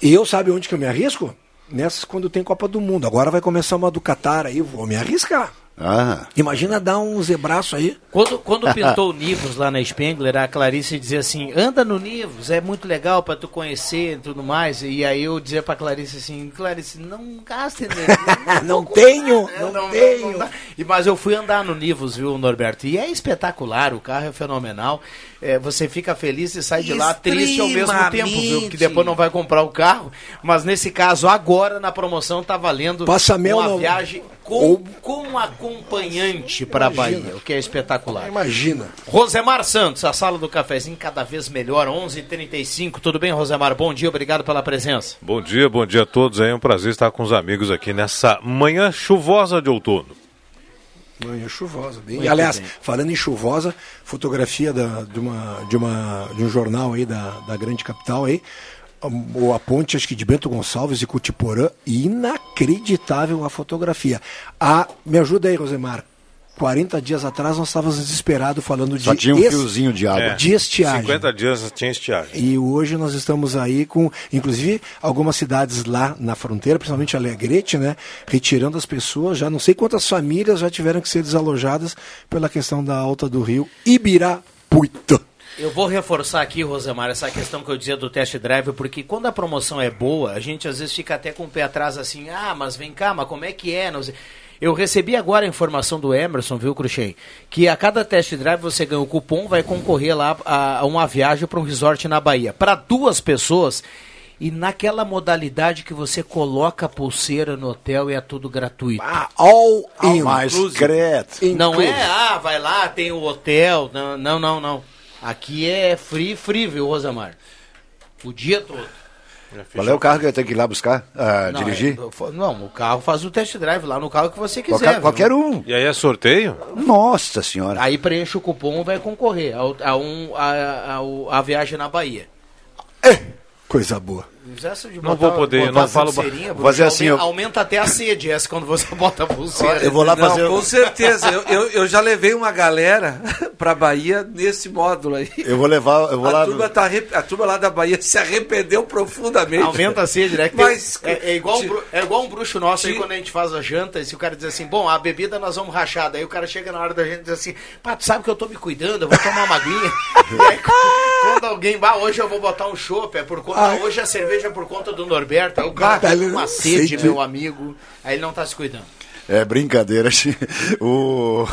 [SPEAKER 4] eu sabe onde que eu me arrisco? Nessas quando tem Copa do Mundo. Agora vai começar uma do Qatar aí, vou me arriscar.
[SPEAKER 20] Ah.
[SPEAKER 4] Imagina dar um zebraço aí.
[SPEAKER 1] Quando, quando pintou o Nivus lá na Spengler, a Clarice dizia assim: anda no Nivus, é muito legal para tu conhecer e tudo mais. E aí eu dizia pra Clarice assim: Clarice, não gaste nele.
[SPEAKER 4] Não, não tenho, não, não tenho.
[SPEAKER 1] Não, não e, mas eu fui andar no Nivus, viu, Norberto? E é espetacular, o carro é fenomenal. É, você fica feliz e sai de lá triste ao mesmo tempo, viu? Porque depois não vai comprar o carro. Mas nesse caso, agora na promoção tá valendo
[SPEAKER 4] Passa
[SPEAKER 1] uma viagem com,
[SPEAKER 4] Ou-
[SPEAKER 1] com acompanhante para. Bahia, o que é espetacular.
[SPEAKER 4] Imagina.
[SPEAKER 1] Rosemar Santos, a sala do cafezinho cada vez melhor, 11h35. Tudo bem, Rosemar? Bom dia, obrigado pela presença.
[SPEAKER 25] Bom dia, bom dia a todos. É um prazer estar com os amigos aqui nessa manhã chuvosa de outono.
[SPEAKER 4] Manhã chuvosa. Bem.
[SPEAKER 1] Muito
[SPEAKER 4] E, aliás,
[SPEAKER 1] bem.
[SPEAKER 4] falando em chuvosa, fotografia da, de, uma, de, uma, de um jornal aí da, da grande capital aí. A ponte, acho que de Bento Gonçalves e Cutiporã, inacreditável a fotografia. Ah, me ajuda aí, Rosemar. 40 dias atrás nós estávamos desesperados falando de
[SPEAKER 20] Só tinha um
[SPEAKER 4] es-
[SPEAKER 20] fiozinho de água.
[SPEAKER 25] É,
[SPEAKER 4] de estiagem.
[SPEAKER 25] 50 dias tinha estiagem.
[SPEAKER 4] E hoje nós estamos aí com, inclusive, algumas cidades lá na fronteira, principalmente Alegrete, né? Retirando as pessoas. Já não sei quantas famílias já tiveram que ser desalojadas pela questão da alta do rio Ibirapuita.
[SPEAKER 1] Eu vou reforçar aqui, Rosemar, essa questão que eu dizia do test drive, porque quando a promoção é boa, a gente às vezes fica até com o pé atrás assim, ah, mas vem cá, mas como é que é? Não sei. Eu recebi agora a informação do Emerson, viu, Cruxem? Que a cada test drive você ganha o cupom, vai concorrer lá a, a uma viagem para um resort na Bahia. Para duas pessoas e naquela modalidade que você coloca a pulseira no hotel e é tudo gratuito.
[SPEAKER 4] all
[SPEAKER 20] in. Mais credo.
[SPEAKER 1] Não é, ah, vai lá, tem o hotel. Não, não, não, não. Aqui é free, free, viu, Rosamar? O dia todo.
[SPEAKER 20] Qual é o carro que eu tenho que ir lá buscar? ah,
[SPEAKER 1] Não,
[SPEAKER 20] dirigir?
[SPEAKER 1] é- não, o carro faz o test drive lá no carro que você quiser.
[SPEAKER 20] Qualquer, qualquer um.
[SPEAKER 25] E aí é sorteio?
[SPEAKER 20] Nossa senhora.
[SPEAKER 1] Aí preenche o cupom e vai concorrer ao- a, um, a, ao- a viagem na Bahia.
[SPEAKER 4] Coisa boa.
[SPEAKER 1] Essa de
[SPEAKER 25] Não vou poder, não falo-
[SPEAKER 20] fazer
[SPEAKER 1] Bruno,
[SPEAKER 20] assim,
[SPEAKER 1] aumenta,
[SPEAKER 20] eu-
[SPEAKER 1] aumenta até a sede essa quando você bota a pulseira.
[SPEAKER 20] Eu vou lá
[SPEAKER 3] Não,
[SPEAKER 20] fazer.
[SPEAKER 3] com certeza. Eu, eu, eu já levei uma galera pra Bahia nesse módulo aí.
[SPEAKER 20] Eu vou levar. Eu vou
[SPEAKER 3] a,
[SPEAKER 20] lá.
[SPEAKER 3] turma tá, a turma lá da Bahia se arrependeu profundamente.
[SPEAKER 1] Aumenta a sede, né?
[SPEAKER 3] Mas,
[SPEAKER 1] é, é igual um, é igual um bruxo nosso aí quando a gente faz a janta, e se o cara diz assim, bom, a bebida nós vamos rachar, daí o cara chega na hora da gente e diz assim, pá, tu sabe que eu tô me cuidando, eu vou tomar uma aguinha. aí, quando alguém, bah, hoje eu vou botar um chopp, é por conta,
[SPEAKER 4] Ai.
[SPEAKER 1] hoje a cerveja é por conta do Norberto, aí o cara tá com uma sede, meu amigo, aí ele não tá se cuidando.
[SPEAKER 20] É brincadeira. o...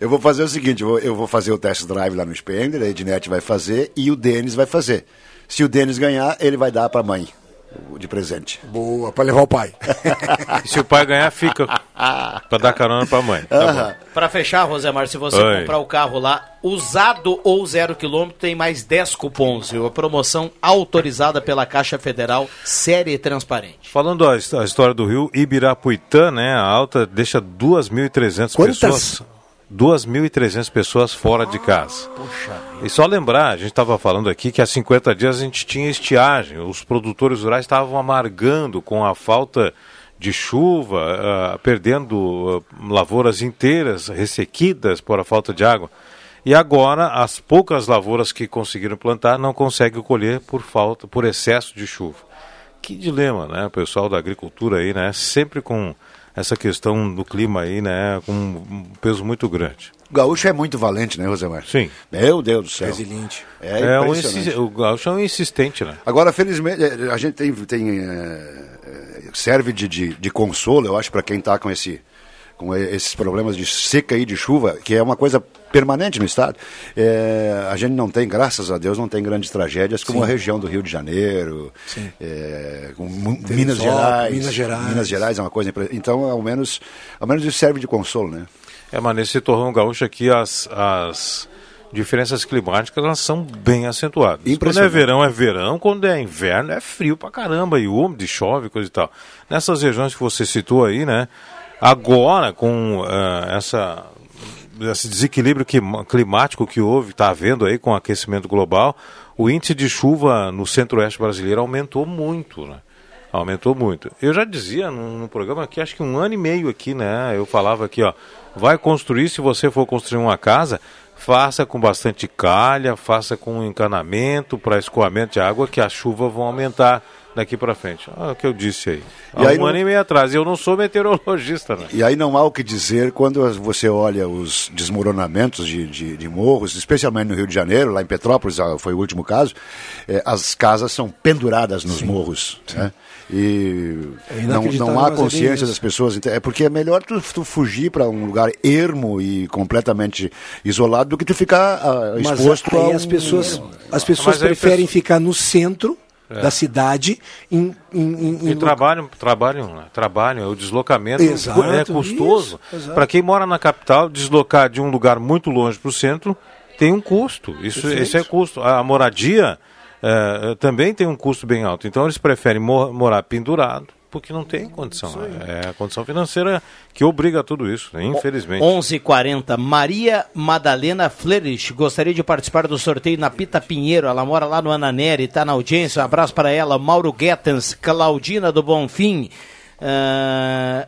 [SPEAKER 20] Eu vou fazer o seguinte: eu vou, fazer o test drive lá no Spender, a Ednet vai fazer e o Denis vai fazer. Se o Denis ganhar, ele vai dar pra mãe o de presente.
[SPEAKER 4] Boa, para levar o pai.
[SPEAKER 25] E se o pai ganhar, fica pra dar carona pra mãe. Tá.
[SPEAKER 1] Pra fechar, Rosemar, se você
[SPEAKER 25] Oi.
[SPEAKER 1] comprar o carro lá, usado ou zero quilômetro, tem mais 10 cupons, viu? A promoção autorizada pela Caixa Federal, séria e transparente.
[SPEAKER 25] Falando a, a história do rio Ibirapuitã, né? A alta deixa 2.300
[SPEAKER 4] Quantas?
[SPEAKER 25] pessoas. 2.300 pessoas fora de casa. E só lembrar, a gente estava falando aqui que há 50 dias a gente tinha estiagem. Os produtores rurais estavam amargando com a falta de chuva, ah, perdendo ah, lavouras inteiras ressequidas por a falta de água. E agora, as poucas lavouras que conseguiram plantar não conseguem colher por falta, por excesso de chuva. Que dilema, né? O pessoal da agricultura aí, né? Sempre com essa questão do clima aí, né? Com um peso muito grande.
[SPEAKER 20] O gaúcho é muito valente, né, Rosemar?
[SPEAKER 25] Sim.
[SPEAKER 20] Meu Deus do céu.
[SPEAKER 4] Resiliente.
[SPEAKER 20] É,
[SPEAKER 25] É um o gaúcho é um insistente, né?
[SPEAKER 20] Agora, felizmente, eh, a gente tem, tem eh, eh, serve de, de, de consolo, eu acho, para quem está com esse com esses problemas de seca e de chuva, que é uma coisa permanente no estado. Eh, a gente não tem, graças a Deus, não tem grandes tragédias como
[SPEAKER 4] Sim.
[SPEAKER 20] a região do Rio de Janeiro,
[SPEAKER 4] Teresópolis,
[SPEAKER 20] Minas Gerais,
[SPEAKER 4] Minas Gerais.
[SPEAKER 20] Minas Gerais é uma coisa. Então, ao menos, ao menos isso serve de consolo, né?
[SPEAKER 25] É, mas nesse torrão gaúcho aqui as, as diferenças climáticas elas são bem acentuadas. Quando é verão é verão, quando é inverno é frio pra caramba e úmido, e chove, coisa e tal. Nessas regiões que você citou aí, né? Agora com ah, essa esse desequilíbrio quima- climático que houve, está havendo aí com o aquecimento global, o índice de chuva no centro-oeste brasileiro aumentou muito, né? Aumentou muito. Eu já dizia no, no programa aqui, acho que um ano e meio aqui, né? Eu falava aqui, ó, vai construir, se você for construir uma casa, faça com bastante calha, faça com encanamento para escoamento de água, que as chuvas vão aumentar daqui para frente. Ah, o que eu disse aí. Há
[SPEAKER 20] E aí
[SPEAKER 25] um
[SPEAKER 20] não-
[SPEAKER 25] ano e meio atrás. Eu não sou meteorologista, né?
[SPEAKER 20] E aí não há o que dizer quando você olha os desmoronamentos de, de, de morros, especialmente no Rio de Janeiro, lá em Petrópolis ah, foi o último caso, eh, as casas são penduradas nos morros. Né? E
[SPEAKER 4] É
[SPEAKER 20] não, não há
[SPEAKER 4] mas é
[SPEAKER 20] consciência das pessoas. Então, É porque é melhor tu, tu fugir para um lugar ermo e completamente isolado do que tu ficar
[SPEAKER 4] Mas
[SPEAKER 20] exposto
[SPEAKER 4] aí
[SPEAKER 20] a
[SPEAKER 4] as
[SPEAKER 20] um-
[SPEAKER 4] pessoas, as pessoas
[SPEAKER 25] Mas aí
[SPEAKER 4] preferem
[SPEAKER 25] pesso-
[SPEAKER 4] ficar no centro
[SPEAKER 25] É.
[SPEAKER 4] da cidade em, em, em-
[SPEAKER 25] E
[SPEAKER 4] em
[SPEAKER 25] trabalham, trabalham, né? trabalham, o deslocamento
[SPEAKER 4] Exato,
[SPEAKER 25] é custoso. Para quem mora na capital, deslocar de um lugar muito longe para o centro tem um custo. Isso,
[SPEAKER 4] Perfeito.
[SPEAKER 25] esse é custo. A moradia eh, também tem um custo bem alto. Então eles preferem mo- morar pendurado, porque não tem condição. É a condição financeira que obriga a tudo isso, né? infelizmente.
[SPEAKER 1] 11:40 Maria Madalena Flerich gostaria de participar do sorteio na Pita Pinheiro. Ela mora lá no Ananeri, está na audiência. Um abraço para ela. Mauro Guetens, Claudina do Bonfim. Ah,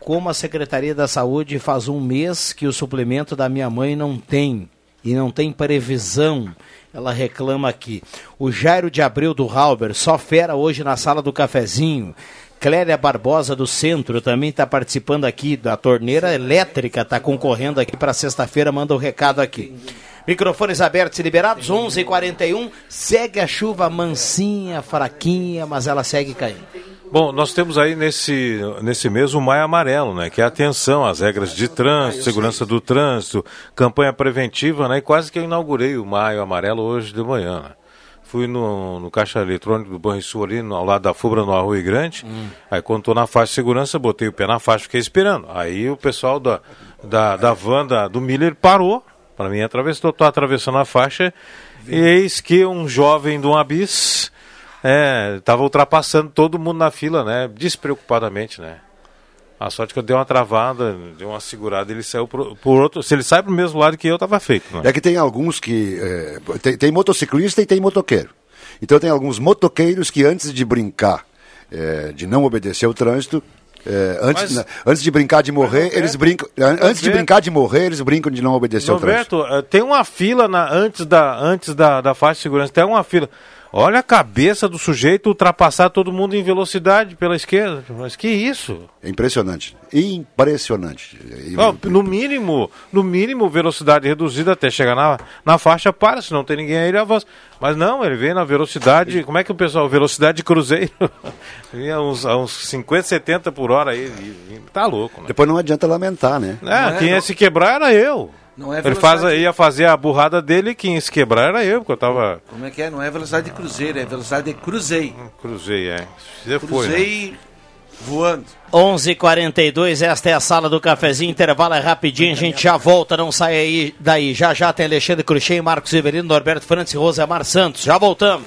[SPEAKER 1] como a Secretaria da Saúde faz um mês que o suplemento da minha mãe não tem e não tem previsão. Ela reclama aqui. O Jairo de Abreu do Halber, só fera hoje na sala do cafezinho. Clélia Barbosa do Centro também está participando aqui da torneira elétrica, está concorrendo aqui para sexta-feira, manda o recado aqui. Microfones abertos e liberados, 11:41. Segue a chuva mansinha, fraquinha, mas ela segue caindo.
[SPEAKER 25] Bom, nós temos aí nesse, nesse mês o Maio Amarelo, né? Que é atenção às regras de trânsito, segurança do trânsito, campanha preventiva, né? E quase que eu inaugurei o Maio Amarelo hoje de manhã, né? Fui no, no caixa eletrônico do Banrisul ali, no- ao lado da Fubra, no Arroio Grande. Aí quando tô na faixa de segurança, botei o pé na faixa e fiquei esperando. Aí o pessoal da, da, da van da- do Miller parou para mim atravessar. Tô atravessando a faixa e eis que um jovem de um abis é, tava ultrapassando todo mundo na fila, né? Despreocupadamente, né? A sorte que eu dei uma travada, dei uma segurada, ele saiu por, por outro. Se ele sai pro mesmo lado que eu, tava feito. Né?
[SPEAKER 20] É que tem alguns que. eh, tem, tem motociclista e tem motoqueiro. Então tem alguns motoqueiros que antes de brincar, eh, de não obedecer o trânsito, eh, antes,
[SPEAKER 25] Mas-
[SPEAKER 20] na- antes de brincar de morrer,
[SPEAKER 25] Norberto,
[SPEAKER 20] eles brincam. an- Antes de
[SPEAKER 25] Norberto.
[SPEAKER 20] brincar de morrer, eles brincam de não obedecer o trânsito.
[SPEAKER 25] Roberto, eh, tem uma fila na, antes, da, antes da, da faixa de segurança, tem uma fila. Olha a cabeça do sujeito ultrapassar todo mundo em velocidade pela esquerda. Mas que isso?
[SPEAKER 20] É impressionante. Impressionante.
[SPEAKER 25] No mínimo, no mínimo, velocidade reduzida até chegar na, na faixa, para, se não tem ninguém aí, ele avança. Mas não, ele vem na velocidade, como é que o pessoal, velocidade de cruzeiro, vinha uns, a uns 50, 70 por hora aí, e- e tá louco, né?
[SPEAKER 20] Depois não adianta lamentar, né?
[SPEAKER 25] É, quem ia se quebrar era eu.
[SPEAKER 3] Não é
[SPEAKER 25] ele faz, ia fazer a burrada dele e quem ia se quebrar era eu, porque eu tava...
[SPEAKER 3] Como é que é? Não é velocidade de cruzeiro, é velocidade de cruzei.
[SPEAKER 25] Cruzei, é. Foi, né?
[SPEAKER 3] Cruzei voando.
[SPEAKER 1] 11:42 esta é a sala do cafezinho, intervalo é rapidinho, a gente já volta, não sai aí daí. Já já tem Alexandre Cruxem, Marcos Severino, Norberto Francis e Rosemar Santos. Já voltamos.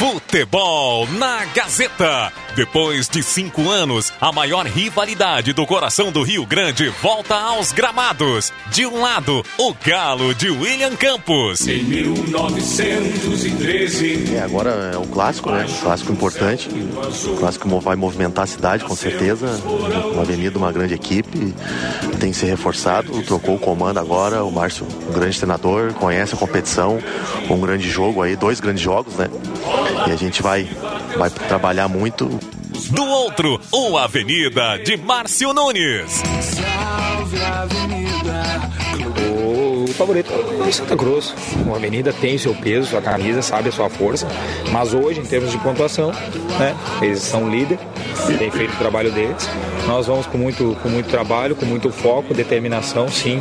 [SPEAKER 2] Futebol na Gazeta. Depois de cinco anos, a maior rivalidade do coração do Rio Grande volta aos gramados. De um lado, o Galo de William Campos.
[SPEAKER 26] Em 1913.
[SPEAKER 8] É, agora é um clássico, né? Um clássico importante. Um clássico que vai movimentar a cidade, com certeza. Uma avenida, uma grande equipe. Tem que ser reforçado. Trocou o comando agora. O Márcio, um grande treinador, conhece a competição. Um grande jogo aí, dois grandes jogos, né? E a gente vai, vai trabalhar muito.
[SPEAKER 2] Do outro, o Avenida de Márcio Nunes.
[SPEAKER 9] O favorito é o Santa Cruz. A Avenida tem seu peso, sua camisa, sabe a sua força. Mas hoje, em termos de pontuação, né, eles são líder, têm feito o trabalho deles. Nós vamos com muito, com muito trabalho, com muito foco, determinação, sim,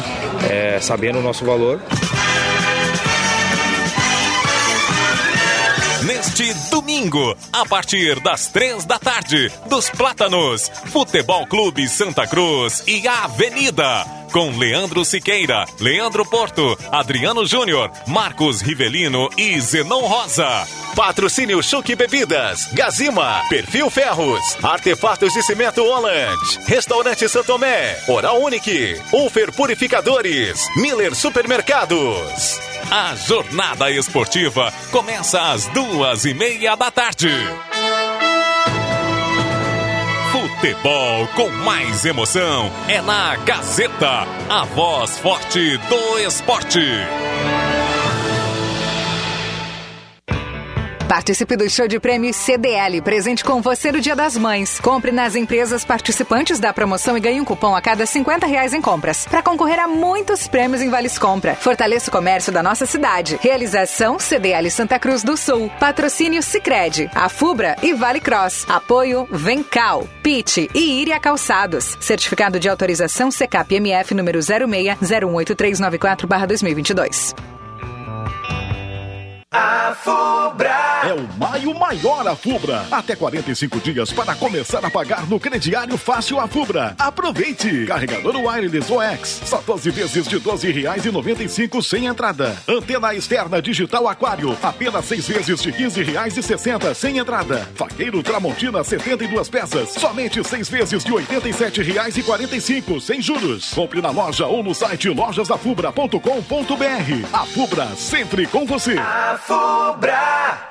[SPEAKER 9] é, sabendo o nosso valor.
[SPEAKER 2] Domingo, a partir das três da tarde, dos Plátanos, Futebol Clube Santa Cruz e Avenida. Com Leandro Siqueira, Leandro Porto, Adriano Júnior, Marcos Rivelino e Zenon Rosa.
[SPEAKER 27] Patrocínio Chuque Bebidas, Gazima, Perfil Ferros, Artefatos de Cimento Holland, Restaurante Santomé, Oral Unique, Ufer Purificadores, Miller Supermercados.
[SPEAKER 2] A jornada esportiva começa às duas e meia da tarde. Futebol com mais emoção é na Gazeta, a voz forte do esporte.
[SPEAKER 17] Participe do show de prêmios CDL, presente com você no Dia das Mães. Compre nas empresas participantes da promoção e ganhe um cupom a cada 50 reais em compras. Para concorrer a muitos prêmios em Vales Compra. Fortaleça o comércio da nossa cidade. Realização CDL Santa Cruz do Sul. Patrocínio Sicredi, a Fubra e Vale Cross. Apoio Vencal, Pit e Iria Calçados. Certificado de autorização CKPMF número 06 018394/2022.
[SPEAKER 28] A Fubra. É o maio maior a Fubra. Até 45 dias para começar a pagar no crediário fácil a Fubra. Aproveite! Carregador wireless OX. Só 12 vezes de 12 reais e 95 sem entrada. Antena externa digital aquário. Apenas 6 vezes de 15 reais e 60 sem entrada. Faqueiro Tramontina 72 peças. Somente 6 vezes de 87 reais e 45 sem juros. Compre na loja ou no site lojasafubra.com.br. A Fubra sempre com você.
[SPEAKER 29] Fubra.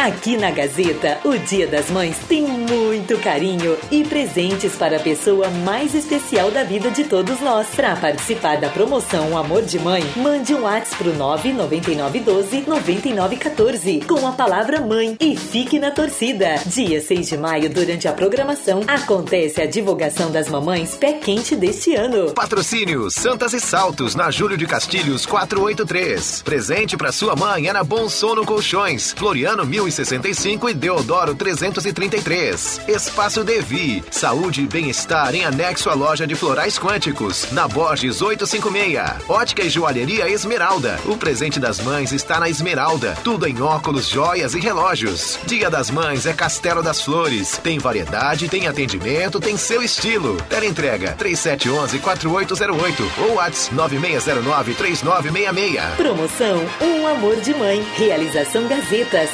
[SPEAKER 30] Aqui na Gazeta, o Dia das Mães tem muito carinho e presentes para a pessoa mais especial da vida de todos nós. Para participar da promoção Amor de Mãe, mande um WhatsApp pro 99912 9914 com a palavra mãe e fique na torcida. Dia 6 de maio, durante a programação, acontece a divulgação das mamães pé quente deste ano.
[SPEAKER 21] Patrocínio Santas e Saltos, na Júlio de Castilhos 483. Presente para sua mãe é na Bom Sono Colchões, Floriano 1065 e Deodoro 333. Espaço Devi, saúde e bem-estar em anexo à loja de florais quânticos, na Borges 856. Ótica e joalheria Esmeralda. O presente das mães está na Esmeralda. Tudo em óculos, joias e relógios. Dia das Mães é Castelo das Flores. Tem variedade, tem atendimento, tem seu estilo. Teleentrega 3711-4808 ou WhatsApp 9609-3966.
[SPEAKER 30] Promoção Um Amor de Mãe. Realização Gazeta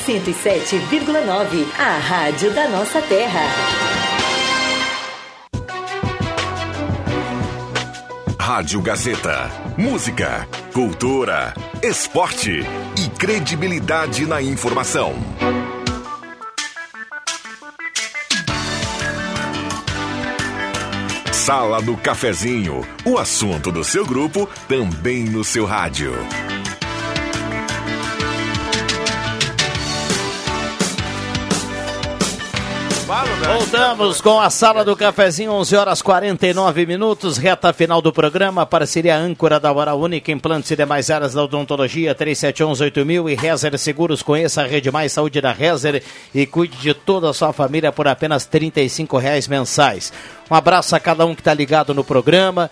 [SPEAKER 30] 107,9. A rádio da nossa terra.
[SPEAKER 13] Rádio Gazeta. Música, cultura, esporte e credibilidade na informação. Sala do Cafezinho. O assunto do seu grupo também no seu rádio.
[SPEAKER 1] Voltamos com a sala do cafezinho, 11 horas 49 minutos, reta final do programa, parceria âncora da Hora Única, implantes e demais áreas da odontologia, 37118000 e Rezer Seguros, conheça a Rede Mais Saúde da Rezer e cuide de toda a sua família por apenas 35 reais mensais. Um abraço a cada um que está ligado no programa.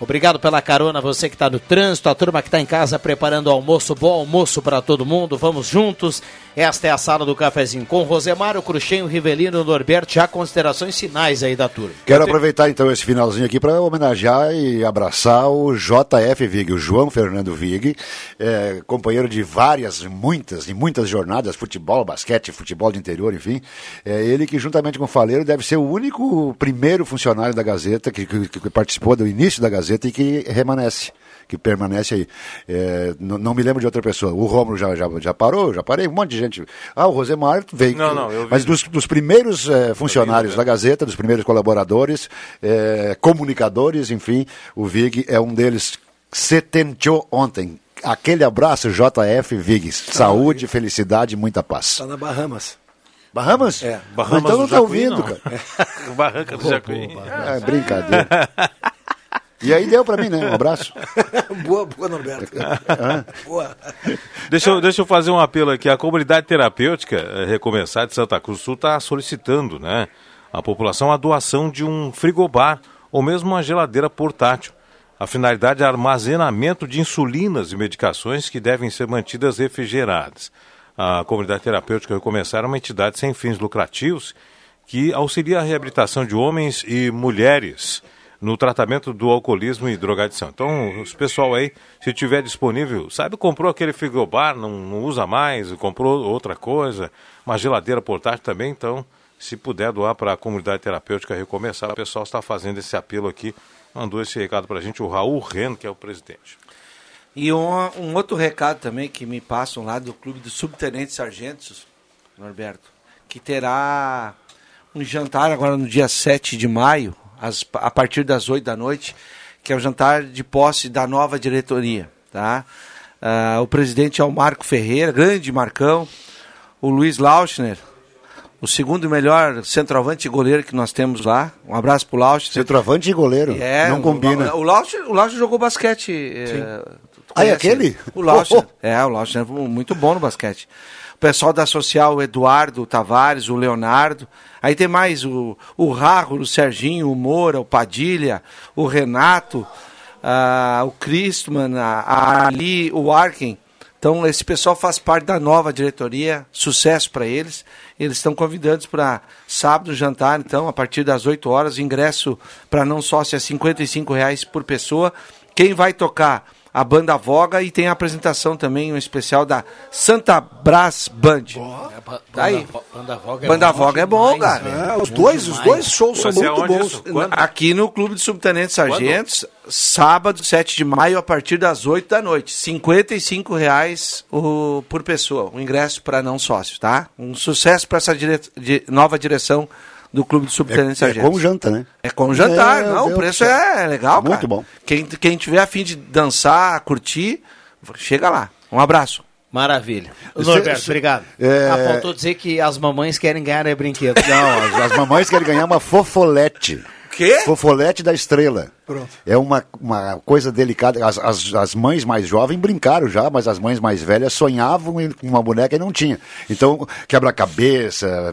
[SPEAKER 1] Obrigado pela carona, você que está no trânsito, a turma que está em casa preparando o almoço, bom almoço para todo mundo. Vamos juntos. Esta é a sala do cafezinho com Rosemário, Cruxem, Rivelino, Norberto. Já considerações finais aí da turma.
[SPEAKER 20] Quero aproveitar então esse finalzinho aqui para homenagear e abraçar o JF Vig, o João Fernando Vig, é, companheiro de várias, muitas e muitas jornadas, futebol, basquete, futebol de interior, enfim. É ele que, juntamente com o Faleiro, deve ser o único primeiro funcionário da Gazeta que, que, que participou do início da Gazeta e que remanesce que permanece aí. É, não, não me lembro de outra pessoa. O Romulo já, já, já parou, já parei, um monte de gente. Ah, o Rosemar veio.
[SPEAKER 25] Não, não, eu vi.
[SPEAKER 20] Mas dos, dos primeiros é, funcionários da Gazeta, dos primeiros colaboradores, é, comunicadores, enfim, o Vig é um deles. Setenteou ontem. Aquele abraço, JF Vig. Saúde, felicidade e muita paz.
[SPEAKER 4] Tá na Bahamas.
[SPEAKER 20] Bahamas?
[SPEAKER 4] É.
[SPEAKER 20] Bahamas então não tá
[SPEAKER 25] Jacuí,
[SPEAKER 20] ouvindo,
[SPEAKER 25] não.
[SPEAKER 20] cara.
[SPEAKER 25] Barranca do Jacuí.
[SPEAKER 20] É brincadeira. E aí deu pra mim, né? Um abraço.
[SPEAKER 4] boa, boa, Norberto. boa.
[SPEAKER 25] Deixa eu, deixa eu fazer um apelo aqui. A comunidade terapêutica eh, Recomeçar de Santa Cruz do Sul está solicitando, né? A população a doação de um frigobar ou mesmo uma geladeira portátil. A finalidade é armazenamento de insulinas e medicações que devem ser mantidas refrigeradas. A comunidade terapêutica Recomeçar é uma entidade sem fins lucrativos que auxilia a reabilitação de homens e mulheres no tratamento do alcoolismo e drogadição. Então, os pessoal aí, se tiver disponível, sabe, comprou aquele frigobar, não, não usa mais, comprou outra coisa, uma geladeira portátil também, então, se puder doar para a comunidade terapêutica recomeçar, o pessoal está fazendo esse apelo aqui, mandou esse recado para a gente, o Raul Reno, que é o presidente.
[SPEAKER 3] E um, um outro recado também que me passam lá do Clube dos Subtenentes Sargentos, Norberto, que terá um jantar agora no dia 7 de maio, às- a partir das 8 da noite, que é o jantar de posse da nova diretoria. Tá? Ah, o presidente é o Marco Ferreira, grande Marcão, o Luiz Lauschner, o segundo melhor centroavante e goleiro que nós temos lá. Um abraço pro Lauschner.
[SPEAKER 20] Centroavante e goleiro.
[SPEAKER 3] É,
[SPEAKER 20] não combina.
[SPEAKER 3] O, o Lauschner, o Lauschner jogou basquete. é, tu
[SPEAKER 20] Ah, é aquele?
[SPEAKER 3] ele? O.
[SPEAKER 20] Oh,
[SPEAKER 3] É, o Lauschner é muito bom no basquete. O pessoal da Social, o Eduardo o Tavares, o Leonardo. Aí tem mais o, o Rarro, o Serginho, o Moura, o Padilha, o Renato, o Christman, a, Ali, o Arken. Então, esse pessoal faz parte da nova diretoria, sucesso para eles. Eles estão convidados para sábado jantar, então, a partir das 8 horas, ingresso para não sócio é 55 reais por pessoa. Quem vai tocar? A banda Voga e tem a apresentação também, um especial da Santa Brás Band. Tá aí.
[SPEAKER 1] Banda Voga
[SPEAKER 3] Banda Voga é bom,
[SPEAKER 1] demais,
[SPEAKER 3] cara.
[SPEAKER 4] É, os dois, os dois shows são
[SPEAKER 25] Você
[SPEAKER 4] muito
[SPEAKER 25] aonde
[SPEAKER 4] bons.
[SPEAKER 25] Quando?
[SPEAKER 3] Aqui no Clube de Subtenentes Sargentos, sábado, 7 de maio, a partir das 8 da noite. 55 reais o, por pessoa, o ingresso para não sócios, tá? Um sucesso para essa dire- di- nova direção do Clube de Subtenentes
[SPEAKER 20] É, é
[SPEAKER 3] Sargentos.
[SPEAKER 20] com janta, né?
[SPEAKER 3] É com jantar,
[SPEAKER 20] Meu
[SPEAKER 3] não,
[SPEAKER 20] Deus
[SPEAKER 3] o preço é legal, cara.
[SPEAKER 20] Muito bom.
[SPEAKER 3] Quem, quem tiver afim de dançar, curtir, chega lá. Um abraço.
[SPEAKER 1] Maravilha. Norberto, obrigado.
[SPEAKER 20] é-
[SPEAKER 1] Ah, faltou dizer que as mamães querem ganhar né, brinquedo.
[SPEAKER 20] Não, as, as mamães querem ganhar uma fofolete.
[SPEAKER 3] Quê?
[SPEAKER 20] Fofolete da estrela.
[SPEAKER 4] Pronto.
[SPEAKER 20] É uma, uma coisa delicada. As, as, as mães mais jovens brincaram já, mas as mães mais velhas sonhavam com uma boneca e não tinha. Então, quebra-cabeça,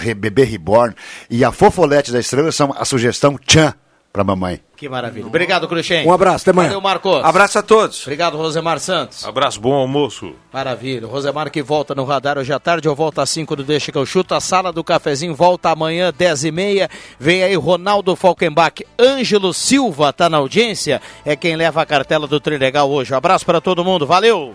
[SPEAKER 20] eh, bebê reborn. E a fofolete da estrela são a sugestão tchan pra mamãe.
[SPEAKER 1] Que maravilha. Obrigado, Cruxem.
[SPEAKER 4] Um abraço, até amanhã.
[SPEAKER 1] Valeu, Marcos.
[SPEAKER 3] Abraço a todos.
[SPEAKER 1] Obrigado, Rosemar Santos.
[SPEAKER 25] Abraço, bom almoço.
[SPEAKER 1] Maravilha. Rosemar que volta no radar hoje à tarde, eu volto às 5 do Deixa que eu chuto. A sala do cafezinho volta amanhã, 10 e meia. Vem aí Ronaldo Falkenbach. Ângelo Silva tá na audiência. É quem leva a cartela do Trilegal hoje. Um abraço para todo mundo. Valeu!